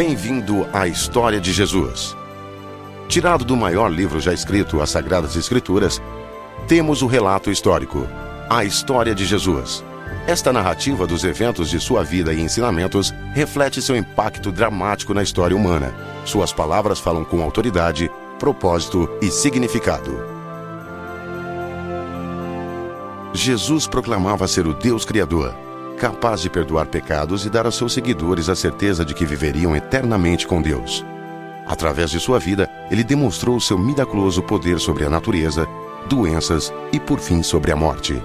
Bem-vindo à história de Jesus. Tirado do maior livro já escrito, as Sagradas Escrituras, temos o relato histórico, a história de Jesus. Esta narrativa dos eventos de sua vida e ensinamentos reflete seu impacto dramático na história humana. Suas palavras falam com autoridade, propósito e significado. Jesus proclamava ser o Deus Criador, capaz de perdoar pecados e dar aos seus seguidores a certeza de que viveriam eternamente com Deus. Através de sua vida, ele demonstrou seu miraculoso poder sobre a natureza, doenças e, por fim, sobre a morte.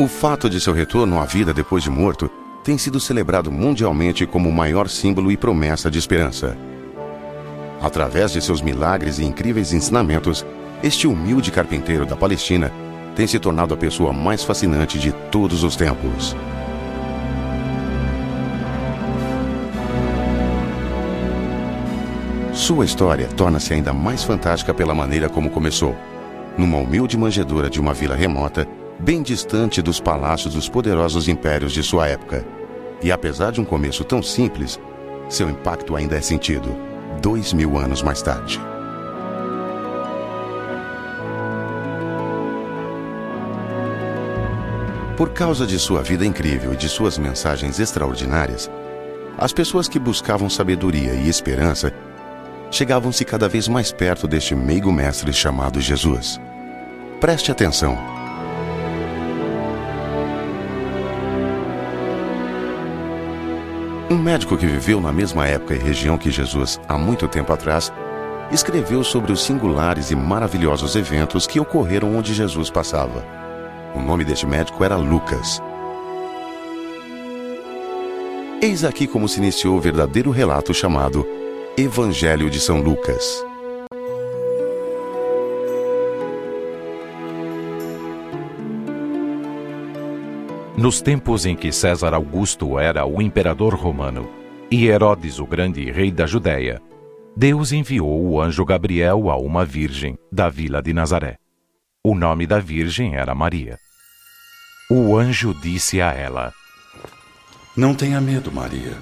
O fato de seu retorno à vida depois de morto tem sido celebrado mundialmente como o maior símbolo e promessa de esperança. Através de seus milagres e incríveis ensinamentos, este humilde carpinteiro da Palestina tem se tornado a pessoa mais fascinante de todos os tempos. Sua história torna-se ainda mais fantástica pela maneira como começou. Numa humilde manjedoura de uma vila remota, bem distante dos palácios dos poderosos impérios de sua época. E apesar de um começo tão simples, seu impacto ainda é sentido, dois mil anos mais tarde. Por causa de sua vida incrível e de suas mensagens extraordinárias, as pessoas que buscavam sabedoria e esperança chegavam-se cada vez mais perto deste meigo mestre chamado Jesus. Preste atenção. Um médico que viveu na mesma época e região que Jesus há muito tempo atrás escreveu sobre os singulares e maravilhosos eventos que ocorreram onde Jesus passava. O nome deste médico era Lucas. Eis aqui como se iniciou o verdadeiro relato chamado Evangelho de São Lucas. Nos tempos em que César Augusto era o imperador romano e Herodes o Grande rei da Judéia, Deus enviou o anjo Gabriel a uma virgem da vila de Nazaré. O nome da virgem era Maria. O anjo disse a ela: Não tenha medo, Maria,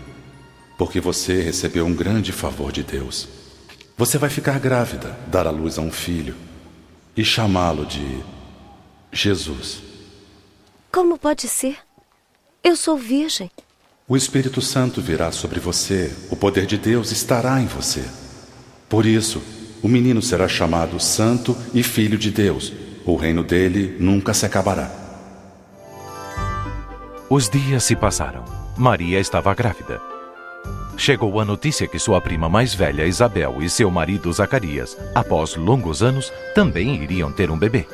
porque você recebeu um grande favor de Deus. Você vai ficar grávida, dar à luz a um filho e chamá-lo de Jesus. Como pode ser? Eu sou virgem. O Espírito Santo virá sobre você, o poder de Deus estará em você. Por isso, o menino será chamado Santo e Filho de Deus. O reino dele nunca se acabará. Os dias se passaram. Maria estava grávida. Chegou a notícia que sua prima mais velha, Isabel, e seu marido Zacarias, após longos anos, também iriam ter um bebê.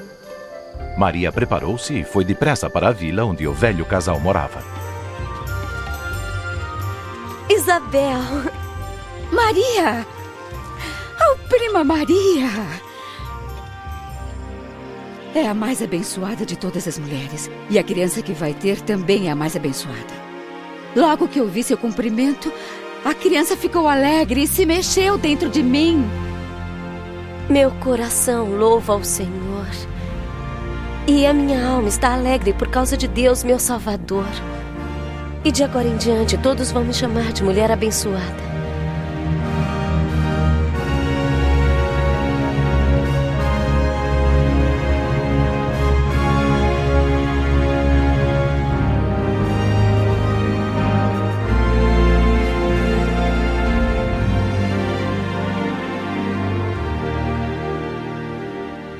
Maria preparou-se e foi depressa para a vila onde o velho casal morava. Isabel! Maria! Oh, prima Maria! É a mais abençoada de todas as mulheres. E a criança que vai ter também é a mais abençoada. Logo que ouvi seu cumprimento, a criança ficou alegre e se mexeu dentro de mim. Meu coração louva ao Senhor. E a minha alma está alegre por causa de Deus, meu Salvador. E de agora em diante, todos vão me chamar de mulher abençoada.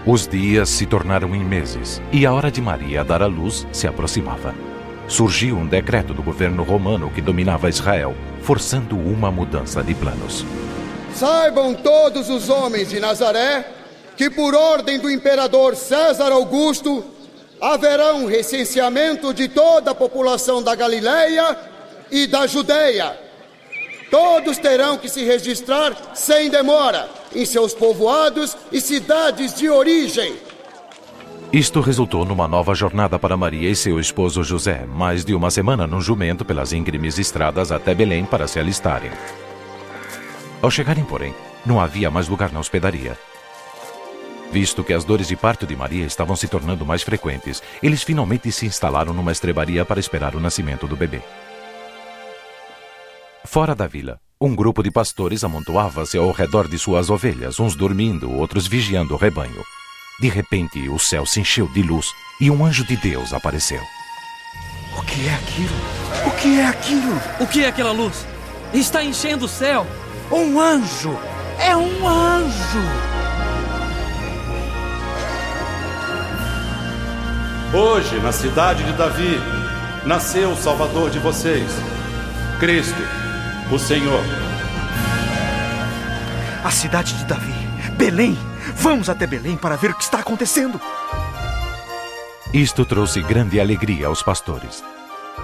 Os dias se tornaram em meses e a hora de Maria dar à luz se aproximava. Surgiu um decreto do governo romano que dominava Israel, forçando uma mudança de planos. Saibam todos os homens de Nazaré que, por ordem do imperador César Augusto, haverá um recenseamento de toda a população da Galileia e da Judéia. Todos terão que se registrar sem demora em seus povoados e cidades de origem. Isto resultou numa nova jornada para Maria e seu esposo José, mais de uma semana num jumento pelas íngremes estradas até Belém para se alistarem. Ao chegarem, porém, não havia mais lugar na hospedaria. Visto que as dores de parto de Maria estavam se tornando mais frequentes, eles finalmente se instalaram numa estrebaria para esperar o nascimento do bebê. Fora da vila, um grupo de pastores amontoava-se ao redor de suas ovelhas, uns dormindo, outros vigiando o rebanho. De repente, o céu se encheu de luz e um anjo de Deus apareceu. O que é aquilo? O que é aquilo? O que é aquela luz? Está enchendo o céu. Um anjo! É um anjo! Hoje, na cidade de Davi, nasceu o Salvador de vocês, Cristo, o Senhor. A cidade de Davi, Belém. Vamos até Belém para ver o que está acontecendo. Isto trouxe grande alegria aos pastores.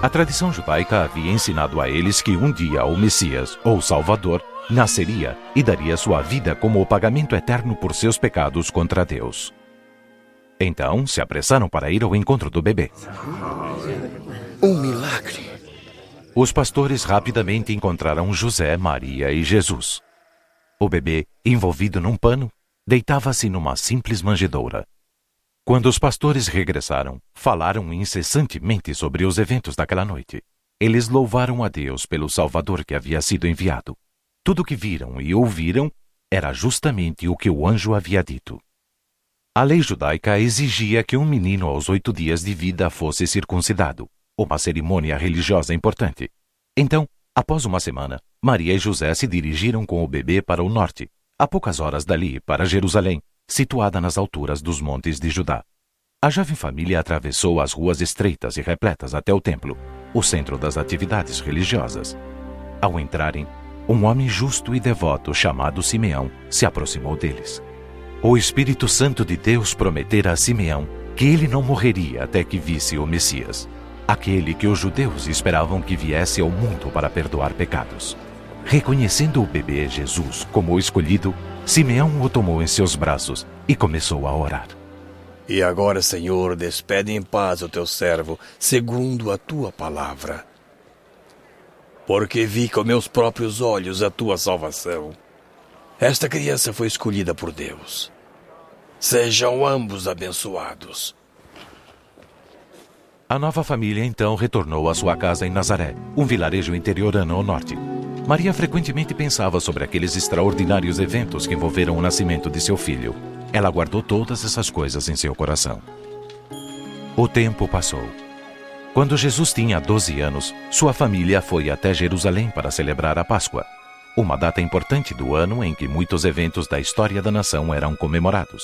A tradição judaica havia ensinado a eles que um dia o Messias, ou Salvador, nasceria e daria sua vida como o pagamento eterno por seus pecados contra Deus. Então se apressaram para ir ao encontro do bebê. Um milagre. Os pastores rapidamente encontraram José, Maria e Jesus. O bebê, envolvido num pano, deitava-se numa simples manjedoura. Quando os pastores regressaram, falaram incessantemente sobre os eventos daquela noite. Eles louvaram a Deus pelo Salvador que havia sido enviado. Tudo o que viram e ouviram era justamente o que o anjo havia dito. A lei judaica exigia que um menino aos oito dias de vida fosse circuncidado, uma cerimônia religiosa importante. Então, após uma semana, Maria e José se dirigiram com o bebê para o norte, a poucas horas dali, para Jerusalém, situada nas alturas dos montes de Judá. A jovem família atravessou as ruas estreitas e repletas até o templo, o centro das atividades religiosas. Ao entrarem, um homem justo e devoto chamado Simeão se aproximou deles. O Espírito Santo de Deus prometera a Simeão que ele não morreria até que visse o Messias, aquele que os judeus esperavam que viesse ao mundo para perdoar pecados. Reconhecendo o bebê Jesus como o escolhido, Simeão o tomou em seus braços e começou a orar. E agora, Senhor, despede em paz o teu servo, segundo a tua palavra. Porque vi com meus próprios olhos a tua salvação. Esta criança foi escolhida por Deus. Sejam ambos abençoados. A nova família então retornou à sua casa em Nazaré, um vilarejo interiorano ao norte. Maria frequentemente pensava sobre aqueles extraordinários eventos que envolveram o nascimento de seu filho. Ela guardou todas essas coisas em seu coração. O tempo passou. Quando Jesus tinha 12 anos, sua família foi até Jerusalém para celebrar a Páscoa, uma data importante do ano em que muitos eventos da história da nação eram comemorados.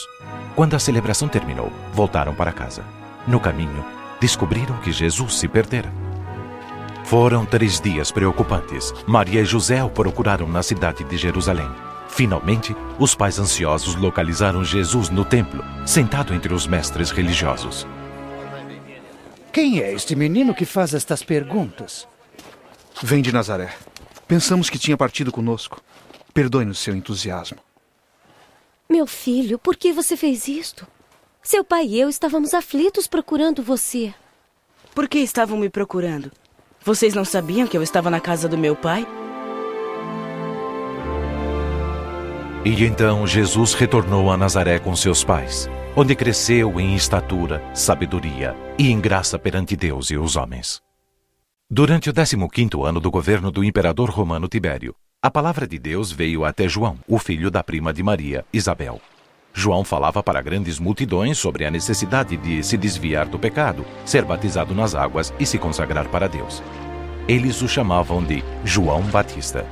Quando a celebração terminou, voltaram para casa. No caminho, descobriram que Jesus se perdera. Foram três dias preocupantes. Maria e José o procuraram na cidade de Jerusalém. Finalmente, os pais ansiosos localizaram Jesus no templo, sentado entre os mestres religiosos. Quem é este menino que faz estas perguntas? Vem de Nazaré. Pensamos que tinha partido conosco. Perdoe-nos seu entusiasmo. Meu filho, por que você fez isto? Seu pai e eu estávamos aflitos procurando você. Por que estavam me procurando? Vocês não sabiam que eu estava na casa do meu pai? E então Jesus retornou a Nazaré com seus pais, onde cresceu em estatura, sabedoria e em graça perante Deus e os homens. Durante o 15º ano do governo do imperador romano Tibério, a palavra de Deus veio até João, o filho da prima de Maria, Isabel. João falava para grandes multidões sobre a necessidade de se desviar do pecado, ser batizado nas águas e se consagrar para Deus. Eles o chamavam de João Batista.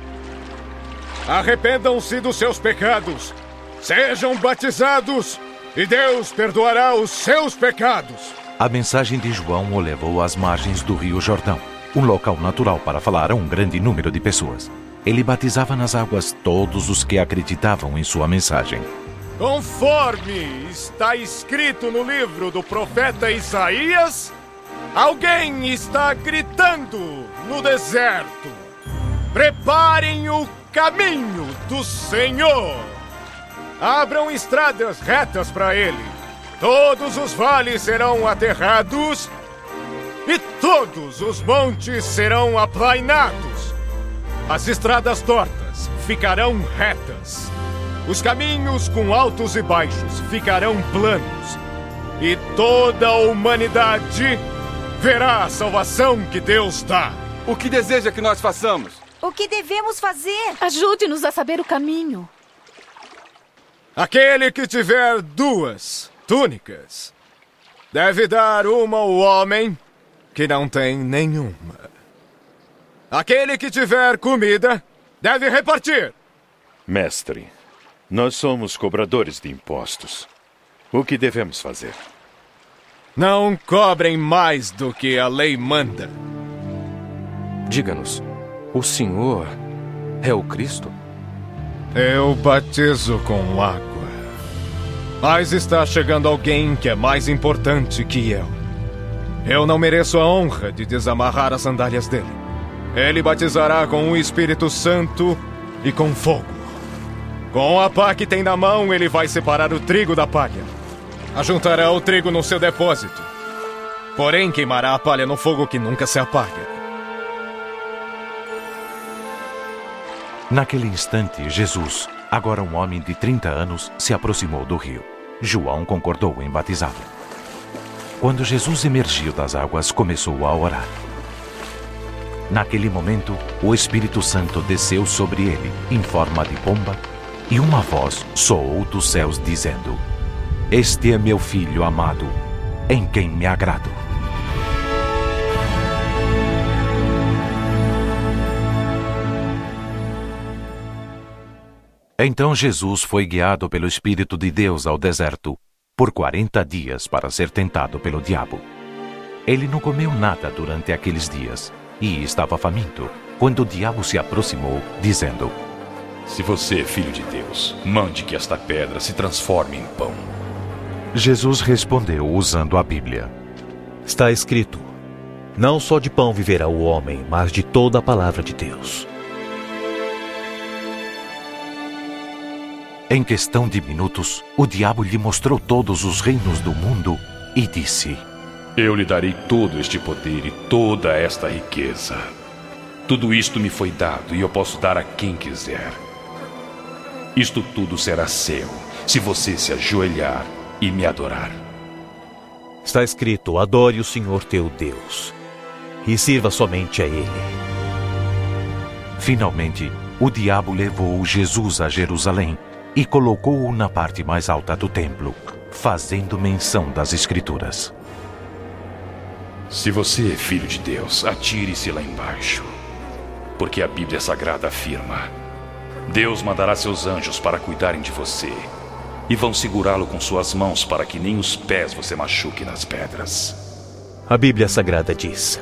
Arrependam-se dos seus pecados, sejam batizados, e Deus perdoará os seus pecados. A mensagem de João o levou às margens do Rio Jordão, um local natural para falar a um grande número de pessoas. Ele batizava nas águas todos os que acreditavam em sua mensagem. Conforme está escrito no livro do profeta Isaías, alguém está gritando no deserto: Preparem o caminho do Senhor. Abram estradas retas para ele. Todos os vales serão aterrados e todos os montes serão aplainados. As estradas tortas ficarão retas. Os caminhos com altos e baixos ficarão planos. E toda a humanidade verá a salvação que Deus dá. O que deseja que nós façamos? O que devemos fazer? Ajude-nos a saber o caminho. Aquele que tiver duas túnicas deve dar uma ao homem que não tem nenhuma. Aquele que tiver comida deve repartir. Mestre, nós somos cobradores de impostos. O que devemos fazer? Não cobrem mais do que a lei manda. Diga-nos, o senhor é o Cristo? Eu batizo com água. Mas está chegando alguém que é mais importante que eu. Eu não mereço a honra de desamarrar as sandálias dele. Ele batizará com o Espírito Santo e com fogo. Com a pá que tem na mão, ele vai separar o trigo da palha. Ajuntará o trigo no seu depósito. Porém, queimará a palha no fogo que nunca se apaga. Naquele instante, Jesus, agora um homem de 30 anos, se aproximou do rio. João concordou em batizá-lo. Quando Jesus emergiu das águas, começou a orar. Naquele momento, o Espírito Santo desceu sobre ele, em forma de pomba, e uma voz soou dos céus dizendo: Este é meu filho amado, em quem me agrado. Então Jesus foi guiado pelo Espírito de Deus ao deserto por quarenta dias para ser tentado pelo diabo. Ele não comeu nada durante aqueles dias e estava faminto quando o diabo se aproximou, dizendo: Se você é filho de Deus, mande que esta pedra se transforme em pão. Jesus respondeu usando a Bíblia: Está escrito: Não só de pão viverá o homem, mas de toda a palavra de Deus. Em questão de minutos, o diabo lhe mostrou todos os reinos do mundo e disse: Eu lhe darei todo este poder e toda esta riqueza. Tudo isto me foi dado e eu posso dar a quem quiser. Isto tudo será seu, se você se ajoelhar e me adorar. Está escrito: Adore o Senhor teu Deus e sirva somente a Ele. Finalmente, o diabo levou Jesus a Jerusalém e colocou-o na parte mais alta do templo, fazendo menção das Escrituras. Se você é filho de Deus, atire-se lá embaixo. Porque a Bíblia Sagrada afirma: Deus mandará seus anjos para cuidarem de você e vão segurá-lo com suas mãos para que nem os pés você machuque nas pedras. A Bíblia Sagrada diz: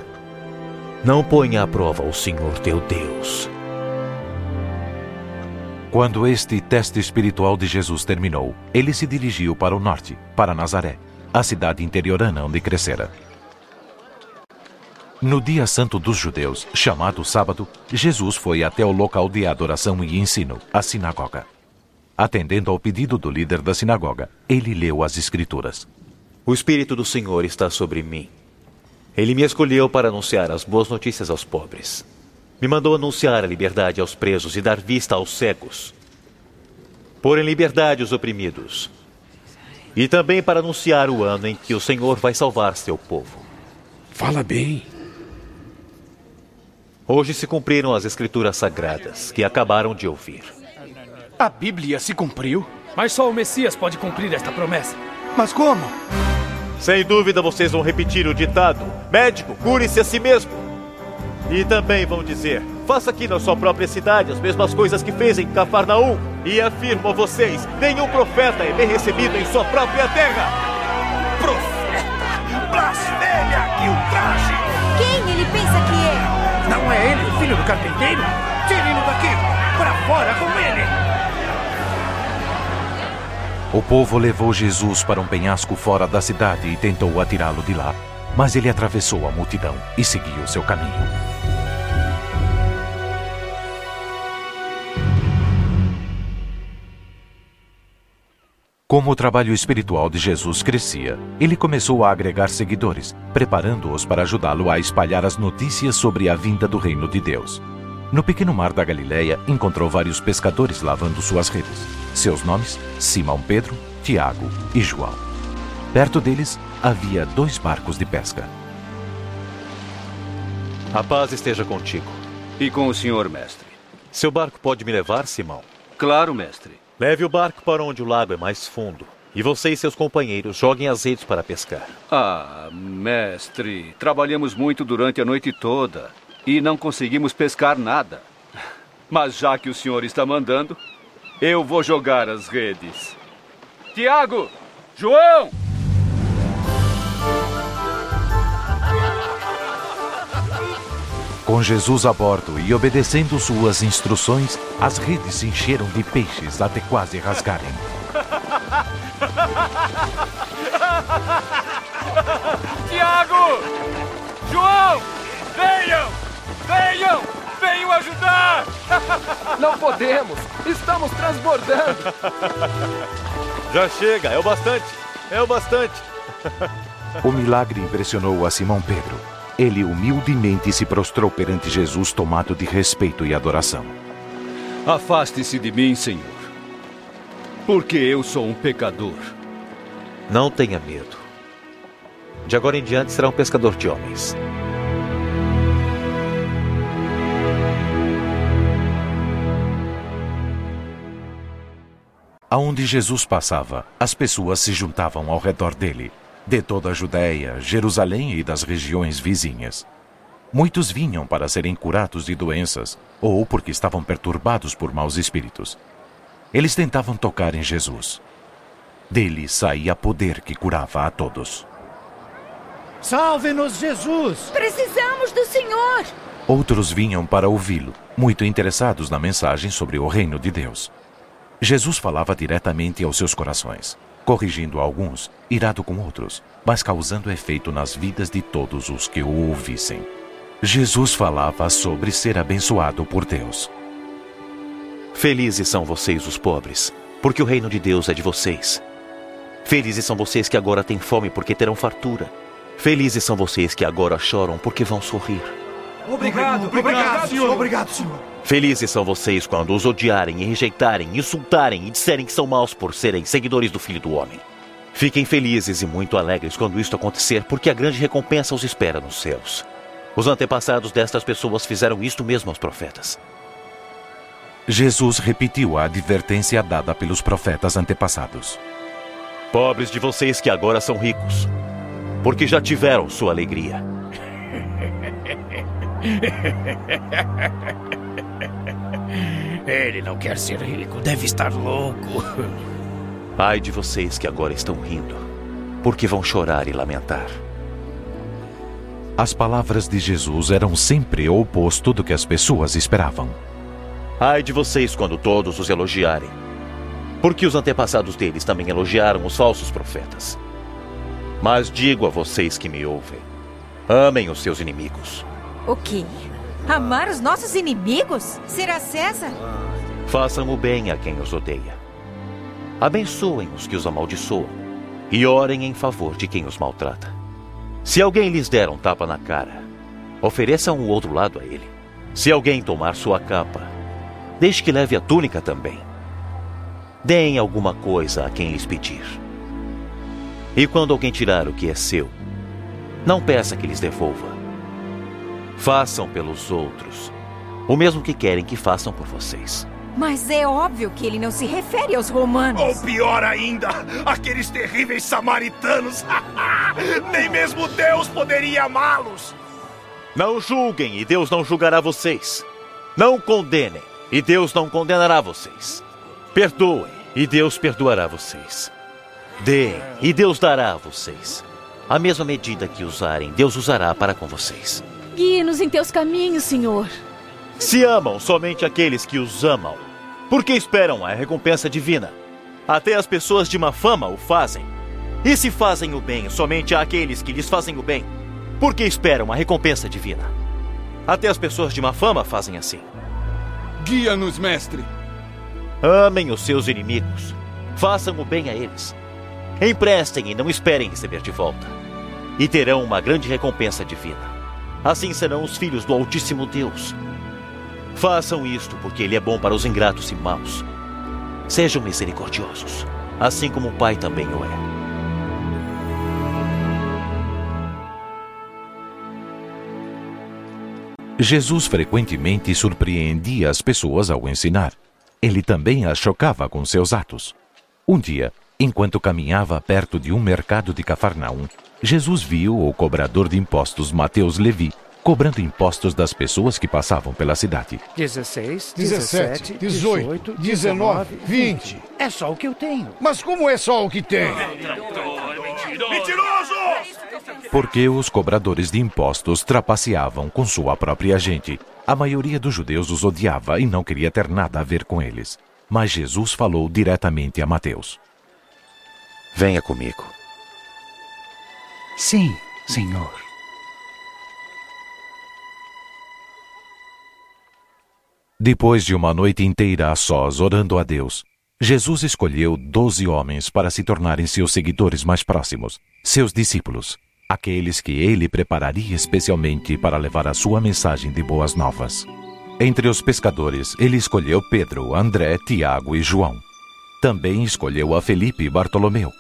Não ponha à prova o Senhor teu Deus. Quando este teste espiritual de Jesus terminou, ele se dirigiu para o norte, para Nazaré, a cidade interiorana onde crescera. No dia santo dos judeus, chamado sábado, Jesus foi até o local de adoração e ensino, a sinagoga. Atendendo ao pedido do líder da sinagoga, ele leu as Escrituras. O Espírito do Senhor está sobre mim. Ele me escolheu para anunciar as boas notícias aos pobres. Me mandou anunciar a liberdade aos presos e dar vista aos cegos. Pôr em liberdade os oprimidos. E também para anunciar o ano em que o Senhor vai salvar seu povo. Fala bem. Hoje se cumpriram as escrituras sagradas que acabaram de ouvir. A Bíblia se cumpriu? Mas só o Messias pode cumprir esta promessa. Mas como? Sem dúvida vocês vão repetir o ditado: médico, cure-se a si mesmo. E também vão dizer: faça aqui na sua própria cidade as mesmas coisas que fez em Cafarnaum. E afirmo a vocês: nenhum profeta é bem recebido em sua própria terra. Profeta! Filho do carpinteiro? Tirem-no daqui! Para fora com ele! O povo levou Jesus para um penhasco fora da cidade e tentou atirá-lo de lá. Mas ele atravessou a multidão e seguiu seu caminho. Como o trabalho espiritual de Jesus crescia, ele começou a agregar seguidores, preparando-os para ajudá-lo a espalhar as notícias sobre a vinda do reino de Deus. No pequeno mar da Galileia, encontrou vários pescadores lavando suas redes. Seus nomes: Simão Pedro, Tiago e João. Perto deles havia dois barcos de pesca. A paz esteja contigo. E com o senhor, mestre? Seu barco pode me levar, Simão? Claro, mestre. Leve o barco para onde o lago é mais fundo. E você e seus companheiros joguem as redes para pescar. Ah, mestre, trabalhamos muito durante a noite toda e não conseguimos pescar nada. Mas já que o senhor está mandando, eu vou jogar as redes. Tiago! João! Com Jesus a bordo e obedecendo suas instruções, as redes se encheram de peixes até quase rasgarem. Tiago! João! Venham! Venham! Venham ajudar! Não podemos! Estamos transbordando! Já chega, é o bastante! É o bastante! O milagre impressionou a Simão Pedro. Ele humildemente se prostrou perante Jesus, tomado de respeito e adoração. Afaste-se de mim, Senhor, porque eu sou um pecador. Não tenha medo. De agora em diante será um pescador de homens. Aonde Jesus passava, as pessoas se juntavam ao redor dele, de toda a Judéia, Jerusalém e das regiões vizinhas. Muitos vinham para serem curados de doenças ou porque estavam perturbados por maus espíritos. Eles tentavam tocar em Jesus. Dele saía poder que curava a todos. Salve-nos, Jesus! Precisamos do Senhor! Outros vinham para ouvi-lo, muito interessados na mensagem sobre o reino de Deus. Jesus falava diretamente aos seus corações, corrigindo alguns, irado com outros, mas causando efeito nas vidas de todos os que o ouvissem. Jesus falava sobre ser abençoado por Deus. Felizes são vocês, os pobres, porque o reino de Deus é de vocês. Felizes são vocês que agora têm fome, porque terão fartura. Felizes são vocês que agora choram, porque vão sorrir. Obrigado, obrigado, obrigado, senhor. Obrigado, senhor. Felizes são vocês quando os odiarem e rejeitarem, insultarem e disserem que são maus por serem seguidores do Filho do Homem. Fiquem felizes e muito alegres quando isto acontecer, porque a grande recompensa os espera nos céus. Os antepassados destas pessoas fizeram isto mesmo aos profetas. Jesus repetiu a advertência dada pelos profetas antepassados. Pobres de vocês que agora são ricos, porque já tiveram sua alegria. Ele não quer ser rico, deve estar louco. Ai de vocês que agora estão rindo, porque vão chorar e lamentar. As palavras de Jesus eram sempre o oposto do que as pessoas esperavam. Ai de vocês quando todos os elogiarem, porque os antepassados deles também elogiaram os falsos profetas. Mas digo a vocês que me ouvem: amem os seus inimigos. O quê? Amar os nossos inimigos? Será César? Façam o bem a quem os odeia. Abençoem os que os amaldiçoam e orem em favor de quem os maltrata. Se alguém lhes der um tapa na cara, ofereçam o outro lado a ele. Se alguém tomar sua capa, deixe que leve a túnica também. Deem alguma coisa a quem lhes pedir. E quando alguém tirar o que é seu, não peça que lhes devolva. Façam pelos outros o mesmo que querem que façam por vocês. Mas é óbvio que ele não se refere aos romanos. Ou pior ainda, aqueles terríveis samaritanos. Nem mesmo Deus poderia amá-los. Não julguem e Deus não julgará vocês. Não condenem e Deus não condenará vocês. Perdoem e Deus perdoará vocês. Deem e Deus dará a vocês. A mesma medida que usarem, Deus usará para com vocês. Guie-nos em teus caminhos, Senhor. Se amam somente aqueles que os amam, por que esperam a recompensa divina? Até as pessoas de má fama o fazem. E se fazem o bem somente àqueles que lhes fazem o bem, por que esperam a recompensa divina? Até as pessoas de má fama fazem assim. Guia-nos, mestre. Amem os seus inimigos. Façam o bem a eles. Emprestem e não esperem receber de volta. E terão uma grande recompensa divina. Assim serão os filhos do Altíssimo Deus. Façam isto porque Ele é bom para os ingratos e maus. Sejam misericordiosos, assim como o Pai também o é. Jesus frequentemente surpreendia as pessoas ao ensinar. Ele também as chocava com seus atos. Um dia, enquanto caminhava perto de um mercado de Cafarnaum, Jesus viu o cobrador de impostos Mateus Levi cobrando impostos das pessoas que passavam pela cidade. 16, 17, 18, 19, 20. É só o que eu tenho. Mas como é só o que tem? Mentiroso! Porque os cobradores de impostos trapaceavam com sua própria gente. A maioria dos judeus os odiava e não queria ter nada a ver com eles. Mas Jesus falou diretamente a Mateus. Venha comigo. Sim, senhor. Depois de uma noite inteira a sós orando a Deus, Jesus escolheu doze homens para se tornarem seus seguidores mais próximos, seus discípulos, aqueles que ele prepararia especialmente para levar a sua mensagem de boas novas. Entre os pescadores, ele escolheu Pedro, André, Tiago e João. Também escolheu a Felipe e Bartolomeu,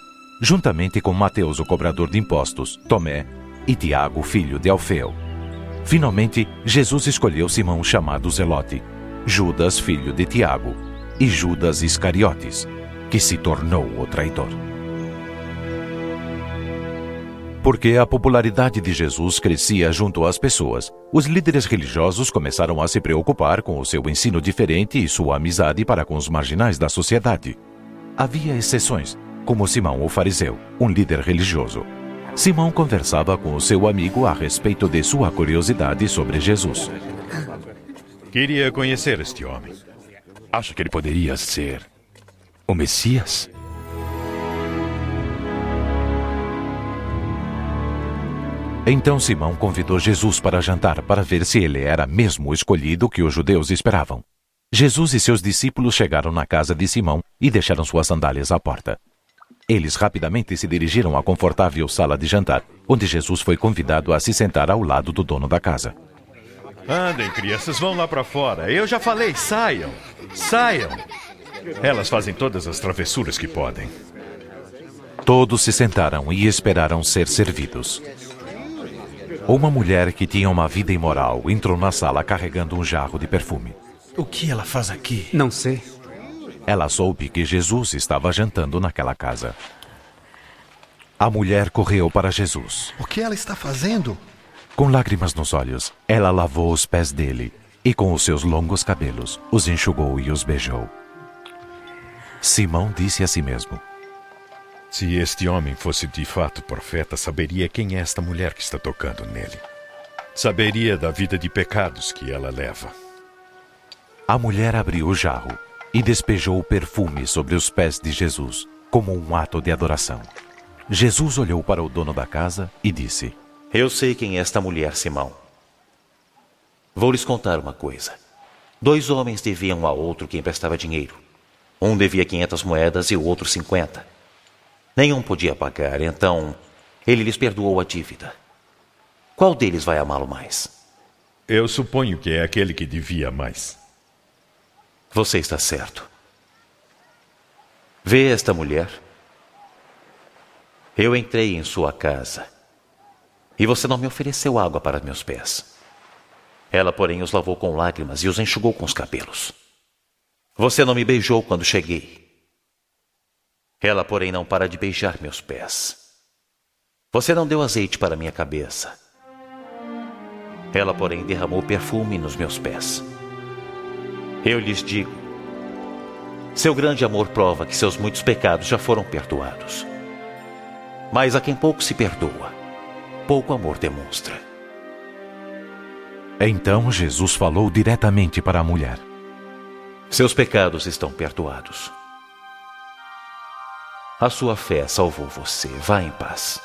juntamente com Mateus, o cobrador de impostos, Tomé e Tiago, filho de Alfeu. Finalmente, Jesus escolheu Simão chamado Zelote, Judas, filho de Tiago, e Judas Iscariotes, que se tornou o traidor. Porque a popularidade de Jesus crescia junto às pessoas, os líderes religiosos começaram a se preocupar com o seu ensino diferente e sua amizade para com os marginais da sociedade. Havia exceções, como Simão o fariseu, um líder religioso. Simão conversava com o seu amigo a respeito de sua curiosidade sobre Jesus. Queria conhecer este homem. Acha que ele poderia ser o Messias? Então Simão convidou Jesus para jantar para ver se ele era mesmo o escolhido que os judeus esperavam. Jesus e seus discípulos chegaram na casa de Simão e deixaram suas sandálias à porta. Eles rapidamente se dirigiram à confortável sala de jantar, onde Jesus foi convidado a se sentar ao lado do dono da casa. Andem, crianças, vão lá para fora. Eu já falei, saiam. Saiam. Elas fazem todas as travessuras que podem. Todos se sentaram e esperaram ser servidos. Uma mulher que tinha uma vida imoral entrou na sala carregando um jarro de perfume. O que ela faz aqui? Não sei. Ela soube que Jesus estava jantando naquela casa. A mulher correu para Jesus. O que ela está fazendo? Com lágrimas nos olhos, ela lavou os pés dele e, com os seus longos cabelos, os enxugou e os beijou. Simão disse a si mesmo: Se este homem fosse de fato profeta, saberia quem é esta mulher que está tocando nele. Saberia da vida de pecados que ela leva. A mulher abriu o jarro e despejou o perfume sobre os pés de Jesus, como um ato de adoração. Jesus olhou para o dono da casa e disse: Eu sei quem é esta mulher, Simão. Vou lhes contar uma coisa. Dois homens deviam um a outro que emprestava dinheiro. Um devia 500 moedas e o outro 50. Nenhum podia pagar, então ele lhes perdoou a dívida. Qual deles vai amá-lo mais? Eu suponho que é aquele que devia mais. Você está certo. Vê esta mulher? Eu entrei em sua casa e você não me ofereceu água para meus pés. Ela, porém, os lavou com lágrimas e os enxugou com os cabelos. Você não me beijou quando cheguei. Ela, porém, não para de beijar meus pés. Você não deu azeite para minha cabeça. Ela, porém, derramou perfume nos meus pés. Eu lhes digo: seu grande amor prova que seus muitos pecados já foram perdoados. Mas a quem pouco se perdoa, pouco amor demonstra. Então Jesus falou diretamente para a mulher: Seus pecados estão perdoados. A sua fé salvou você. Vá em paz.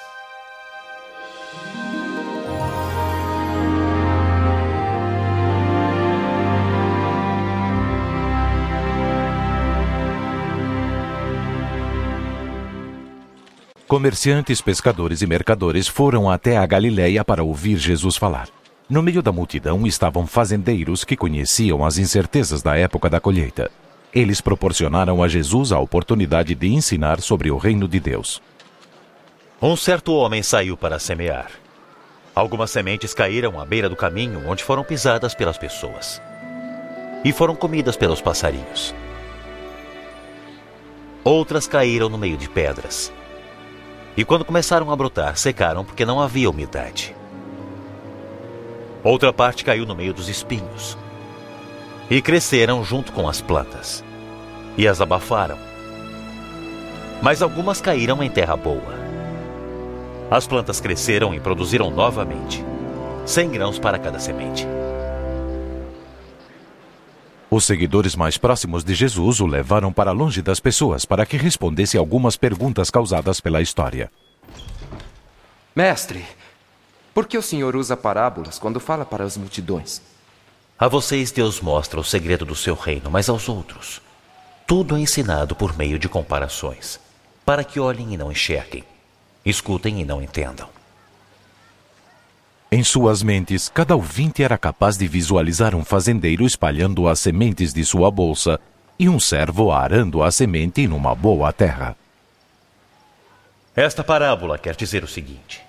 Comerciantes, pescadores e mercadores foram até a Galiléia para ouvir Jesus falar. No meio da multidão estavam fazendeiros que conheciam as incertezas da época da colheita. Eles proporcionaram a Jesus a oportunidade de ensinar sobre o reino de Deus. Um certo homem saiu para semear. Algumas sementes caíram à beira do caminho onde foram pisadas pelas pessoas e foram comidas pelos passarinhos. Outras caíram no meio de pedras. E quando começaram a brotar, secaram porque não havia umidade. Outra parte caiu no meio dos espinhos. E cresceram junto com as plantas. E as abafaram. Mas algumas caíram em terra boa. As plantas cresceram e produziram novamente, 100 grãos para cada semente. Os seguidores mais próximos de Jesus o levaram para longe das pessoas para que respondesse algumas perguntas causadas pela história. Mestre, por que o senhor usa parábolas quando fala para as multidões? A vocês Deus mostra o segredo do seu reino, mas aos outros, tudo é ensinado por meio de comparações, para que olhem e não enxerguem, escutem e não entendam. Em suas mentes, cada ouvinte era capaz de visualizar um fazendeiro espalhando as sementes de sua bolsa e um servo arando a semente numa boa terra. Esta parábola quer dizer o seguinte: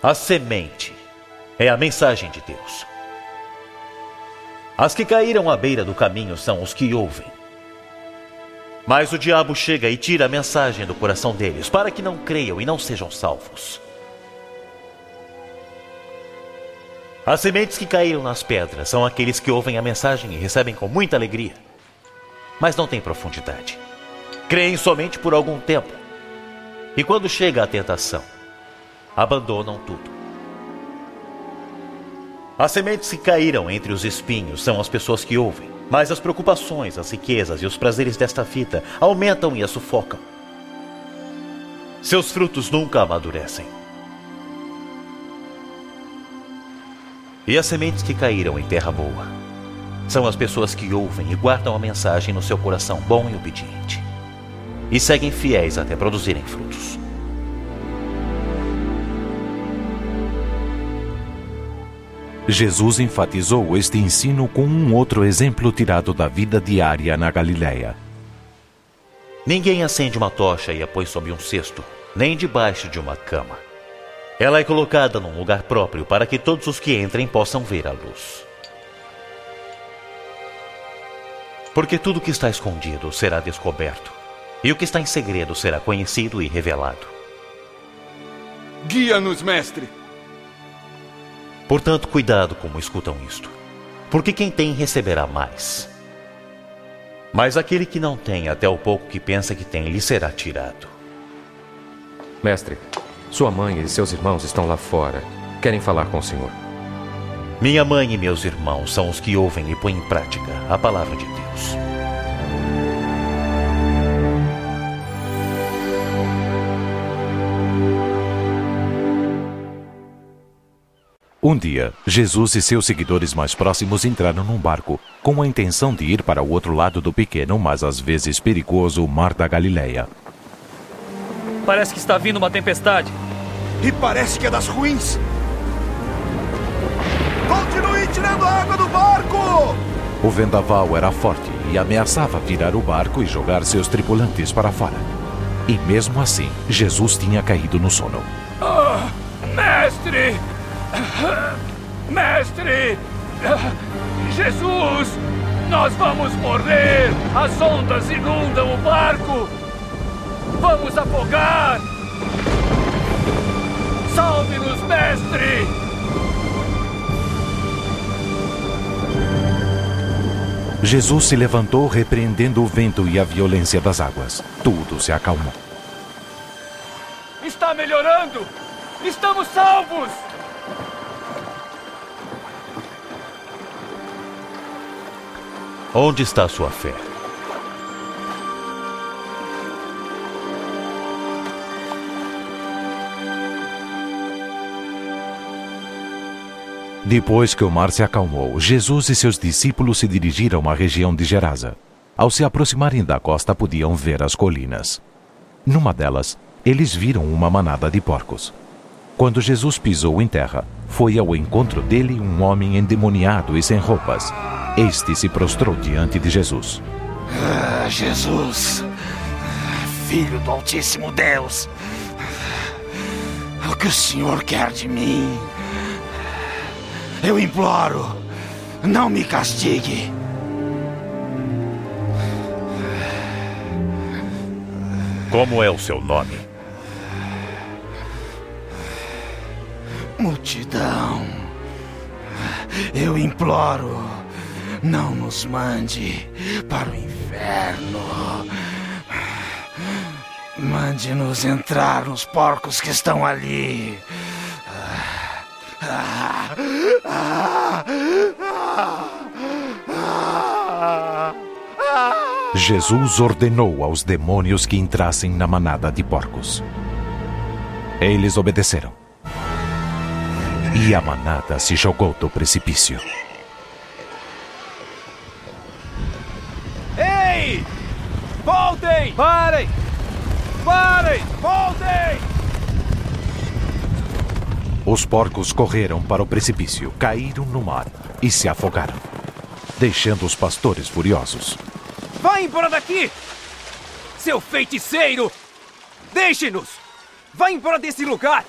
A semente é a mensagem de Deus. As que caíram à beira do caminho são os que ouvem. Mas o diabo chega e tira a mensagem do coração deles, para que não creiam e não sejam salvos. As sementes que caíram nas pedras são aqueles que ouvem a mensagem e recebem com muita alegria, mas não têm profundidade. Creem somente por algum tempo. E quando chega a tentação, abandonam tudo. As sementes que caíram entre os espinhos são as pessoas que ouvem, mas as preocupações, as riquezas e os prazeres desta vida aumentam e a sufocam. Seus frutos nunca amadurecem. E as sementes que caíram em terra boa são as pessoas que ouvem e guardam a mensagem no seu coração bom e obediente, e seguem fiéis até produzirem frutos. Jesus enfatizou este ensino com um outro exemplo tirado da vida diária na Galiléia. Ninguém acende uma tocha e a põe sob um cesto, nem debaixo de uma cama. Ela é colocada num lugar próprio para que todos os que entrem possam ver a luz. Porque tudo que está escondido será descoberto, e o que está em segredo será conhecido e revelado. Guia-nos, mestre! Portanto, cuidado como escutam isto, porque quem tem receberá mais. Mas aquele que não tem, até o pouco que pensa que tem, lhe será tirado. Mestre, sua mãe e seus irmãos estão lá fora. Querem falar com o senhor. Minha mãe e meus irmãos são os que ouvem e põem em prática a palavra de Deus. Um dia, Jesus e seus seguidores mais próximos entraram num barco, com a intenção de ir para o outro lado do pequeno, mas às vezes perigoso Mar da Galileia. Parece que está vindo uma tempestade. E parece que é das ruins. Continue tirando a água do barco! O vendaval era forte e ameaçava virar o barco e jogar seus tripulantes para fora. E mesmo assim, Jesus tinha caído no sono. Ah, mestre! Mestre! Jesus! Nós vamos morrer! As ondas inundam o barco! Vamos afogar! Salve-nos, mestre! Jesus se levantou repreendendo o vento e a violência das águas. Tudo se acalmou. Está melhorando! Estamos salvos! Onde está sua fé? Depois que o mar se acalmou, Jesus e seus discípulos se dirigiram à região de Gerasa. Ao se aproximarem da costa, podiam ver as colinas. Numa delas, eles viram uma manada de porcos. Quando Jesus pisou em terra, foi ao encontro dele um homem endemoniado e sem roupas. Este se prostrou diante de Jesus. Ah, Jesus, Filho do Altíssimo Deus, O que o senhor quer de mim? Eu imploro, não me castigue. Como é o seu nome? Multidão, eu imploro, não nos mande para o inferno. Mande-nos entrar nos porcos que estão ali. Jesus ordenou aos demônios que entrassem na manada de porcos. Eles obedeceram. E a manada se jogou do precipício. Voltem! Parem! Parem! Voltem! Os porcos correram para o precipício, caíram no mar e se afogaram, deixando os pastores furiosos. Vá embora daqui! Seu feiticeiro! Deixe-nos! Vá embora desse lugar!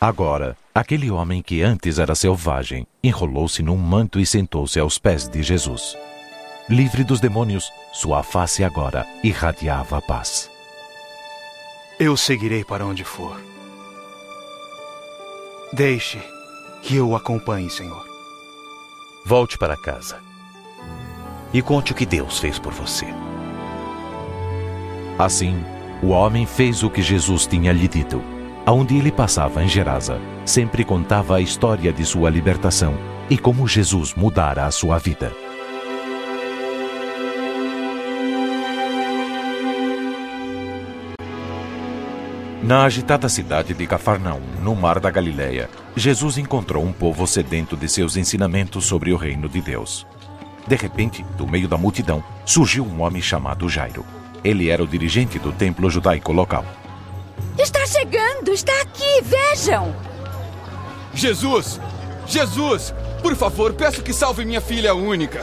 Agora, aquele homem que antes era selvagem enrolou-se num manto e sentou-se aos pés de Jesus. Livre dos demônios, sua face agora irradiava a paz. Eu seguirei para onde for. Deixe que eu o acompanhe, Senhor. Volte para casa e conte o que Deus fez por você. Assim, o homem fez o que Jesus tinha lhe dito. Aonde ele passava em Gerasa, sempre contava a história de sua libertação e como Jesus mudara a sua vida. Na agitada cidade de Cafarnaum, no mar da Galileia, Jesus encontrou um povo sedento de seus ensinamentos sobre o reino de Deus. De repente, do meio da multidão, surgiu um homem chamado Jairo. Ele era o dirigente do templo judaico local. Está chegando! Está aqui! Vejam! Jesus! Jesus! Por favor, peço que salve minha filha única.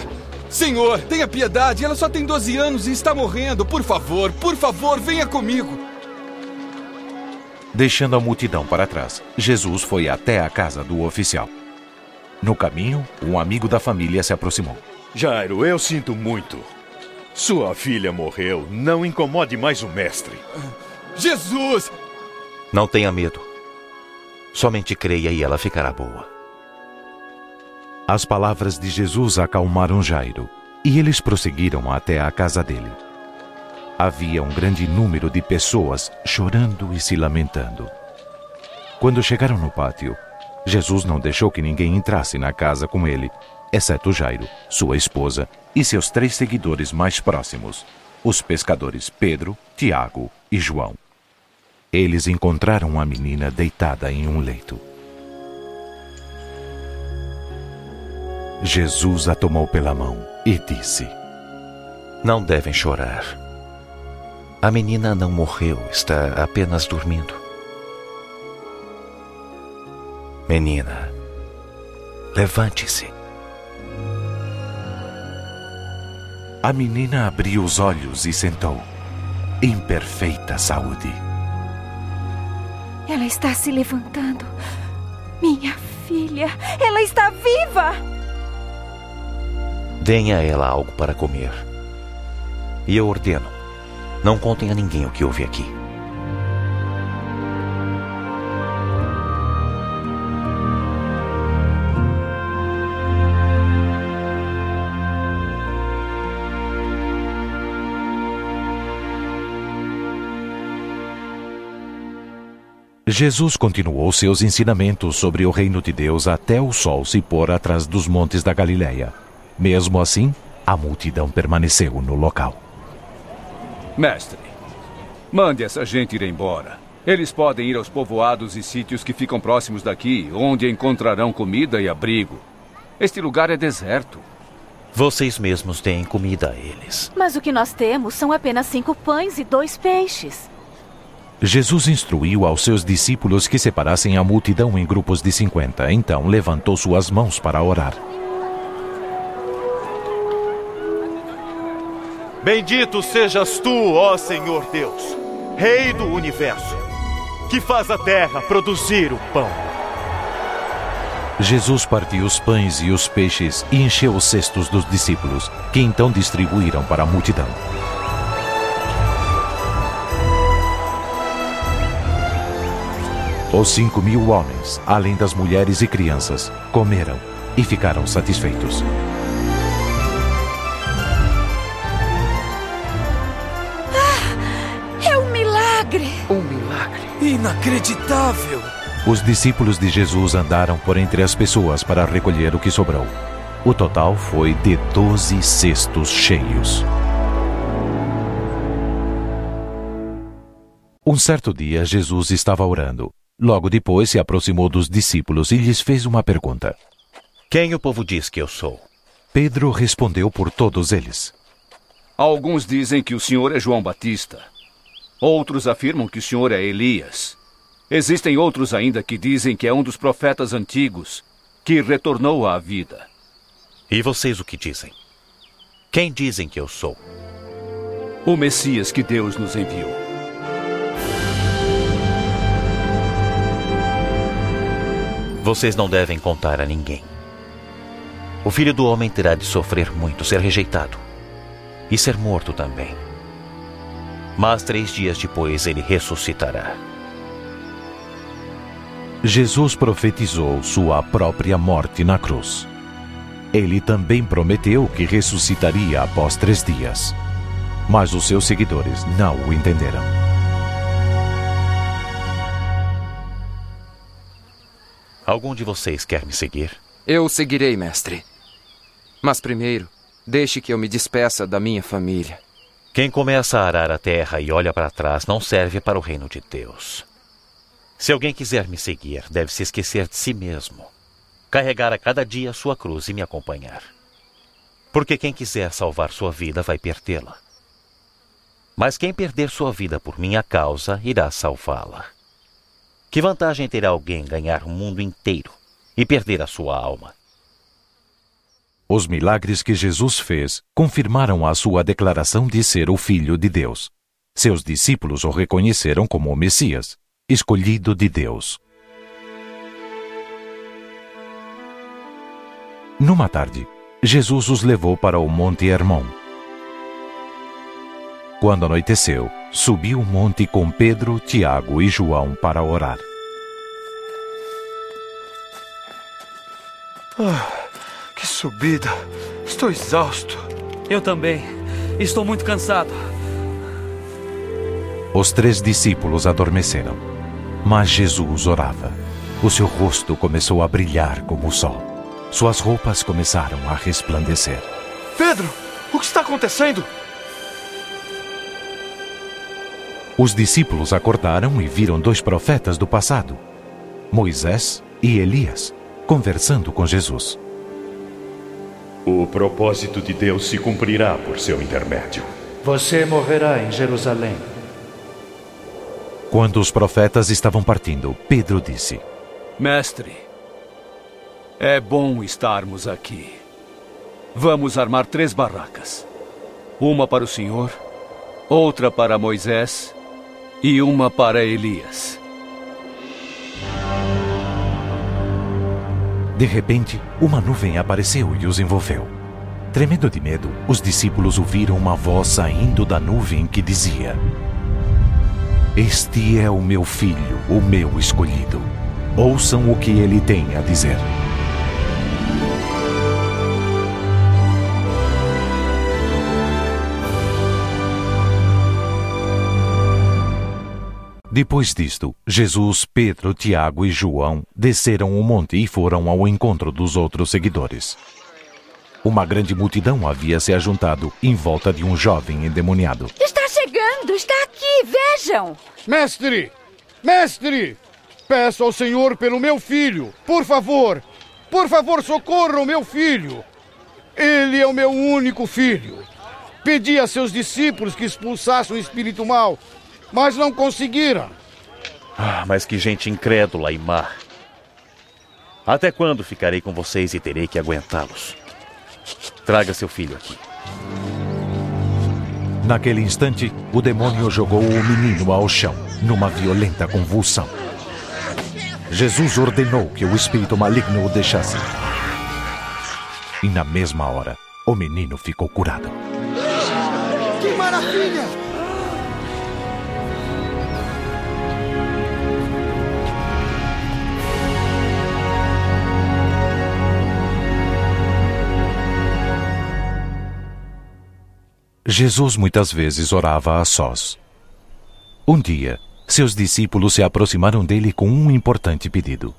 Senhor, tenha piedade, ela só tem 12 anos e está morrendo. Por favor, por favor, venha comigo. Deixando a multidão para trás, Jesus foi até a casa do oficial. No caminho, um amigo da família se aproximou. Jairo, eu sinto muito. Sua filha morreu. Não incomode mais o mestre. Jesus! Não tenha medo. Somente creia e ela ficará boa. As palavras de Jesus acalmaram Jairo e eles prosseguiram até a casa dele. Havia um grande número de pessoas chorando e se lamentando. Quando chegaram no pátio, Jesus não deixou que ninguém entrasse na casa com ele, exceto Jairo, sua esposa e seus três seguidores mais próximos, os pescadores Pedro, Tiago e João. Eles encontraram a menina deitada em um leito. Jesus a tomou pela mão e disse: Não devem chorar. A menina não morreu, está apenas dormindo. Menina, levante-se. A menina abriu os olhos e sentou, em perfeita saúde. Ela está se levantando. Minha filha, ela está viva! Deem a ela algo para comer. E eu ordeno: não contem a ninguém o que houve aqui. Jesus continuou seus ensinamentos sobre o reino de Deus até o sol se pôr atrás dos montes da Galileia. Mesmo assim, a multidão permaneceu no local. Mestre, mande essa gente ir embora. Eles podem ir aos povoados e sítios que ficam próximos daqui, onde encontrarão comida e abrigo. Este lugar é deserto. Vocês mesmos deem comida a eles. Mas o que nós temos são apenas cinco pães e dois peixes. Jesus instruiu aos seus discípulos que separassem a multidão em grupos de cinquenta. Então levantou suas mãos para orar. Bendito sejas tu, ó Senhor Deus, Rei do universo. que faz a terra produzir o pão. Jesus partiu os pães e os peixes e encheu os cestos dos discípulos, que então distribuíram para a multidão. Os cinco mil homens, além das mulheres e crianças, comeram e ficaram satisfeitos. Inacreditável! Os discípulos de Jesus andaram por entre as pessoas para recolher o que sobrou. O total foi de doze cestos cheios. Um certo dia, Jesus estava orando. Logo depois, se aproximou dos discípulos e lhes fez uma pergunta: Quem o povo diz que eu sou? Pedro respondeu por todos eles: Alguns dizem que o senhor é João Batista. Outros afirmam que o senhor é Elias. Existem outros ainda que dizem que é um dos profetas antigos que retornou à vida. E vocês o que dizem? Quem dizem que eu sou? O Messias que Deus nos enviou. Vocês não devem contar a ninguém. O filho do homem terá de sofrer muito, ser rejeitado e ser morto também. Mas três dias depois ele ressuscitará. Jesus profetizou sua própria morte na cruz. Ele também prometeu que ressuscitaria após três dias. Mas os seus seguidores não o entenderam. Algum de vocês quer me seguir? Eu seguirei, mestre. Mas primeiro, deixe que eu me despeça da minha família. Quem começa a arar a terra e olha para trás não serve para o reino de Deus. Se alguém quiser me seguir, deve se esquecer de si mesmo, carregar a cada dia a sua cruz e me acompanhar. Porque quem quiser salvar sua vida vai perdê-la. Mas quem perder sua vida por minha causa irá salvá-la. Que vantagem terá alguém ganhar o mundo inteiro e perder a sua alma? Os milagres que Jesus fez confirmaram a sua declaração de ser o Filho de Deus. Seus discípulos o reconheceram como o Messias, escolhido de Deus. Numa tarde, Jesus os levou para o Monte Hermon. Quando anoiteceu, subiu o monte com Pedro, Tiago e João para orar. Ah, que subida! Estou exausto. Eu também. Estou muito cansado. Os três discípulos adormeceram, mas Jesus orava. O seu rosto começou a brilhar como o sol. Suas roupas começaram a resplandecer. Pedro, o que está acontecendo? Os discípulos acordaram e viram dois profetas do passado, Moisés e Elias, conversando com Jesus. O propósito de Deus se cumprirá por seu intermédio. Você morrerá em Jerusalém. Quando os profetas estavam partindo, Pedro disse: Mestre, é bom estarmos aqui. Vamos armar três barracas: uma para o Senhor, outra para Moisés e uma para Elias. De repente, uma nuvem apareceu e os envolveu. Tremendo de medo, os discípulos ouviram uma voz saindo da nuvem que dizia: Este é o meu filho, o meu escolhido. Ouçam o que ele tem a dizer. Depois disto, Jesus, Pedro, Tiago e João desceram o monte e foram ao encontro dos outros seguidores. Uma grande multidão havia se ajuntado em volta de um jovem endemoniado. Está chegando, está aqui, vejam! Mestre! Mestre! Peço ao Senhor pelo meu filho, por favor! Por favor, socorra o meu filho! Ele é o meu único filho. Pedi a seus discípulos que expulsassem o espírito mal, mas não conseguiram. Ah, mas que gente incrédula e má. Até quando ficarei com vocês e terei que aguentá-los? Traga seu filho aqui. Naquele instante, o demônio jogou o menino ao chão, numa violenta convulsão. Jesus ordenou que o espírito maligno o deixasse. E na mesma hora, o menino ficou curado. Que maravilha! Jesus muitas vezes orava a sós. Um dia, seus discípulos se aproximaram dele com um importante pedido.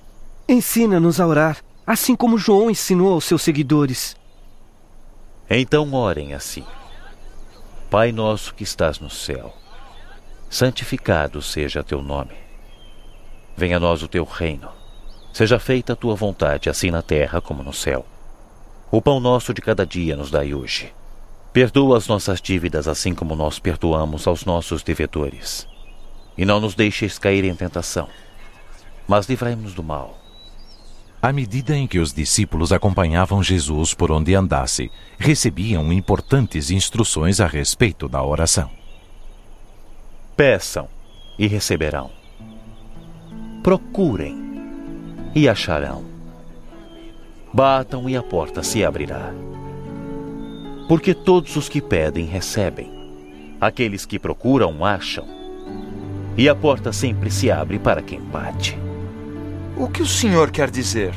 Ensina-nos a orar, assim como João ensinou aos seus seguidores. Então orem assim: Pai nosso que estás no céu, santificado seja teu nome. Venha a nós o teu reino. Seja feita a tua vontade, assim na terra como no céu. O pão nosso de cada dia nos dai hoje. Perdoa as nossas dívidas, assim como nós perdoamos aos nossos devedores. E não nos deixes cair em tentação, mas livrai-nos do mal. À medida em que os discípulos acompanhavam Jesus por onde andasse, recebiam importantes instruções a respeito da oração. Peçam e receberão. Procurem e acharão. Batam e a porta se abrirá. Porque todos os que pedem recebem. Aqueles que procuram acham. E a porta sempre se abre para quem bate. O que o senhor quer dizer?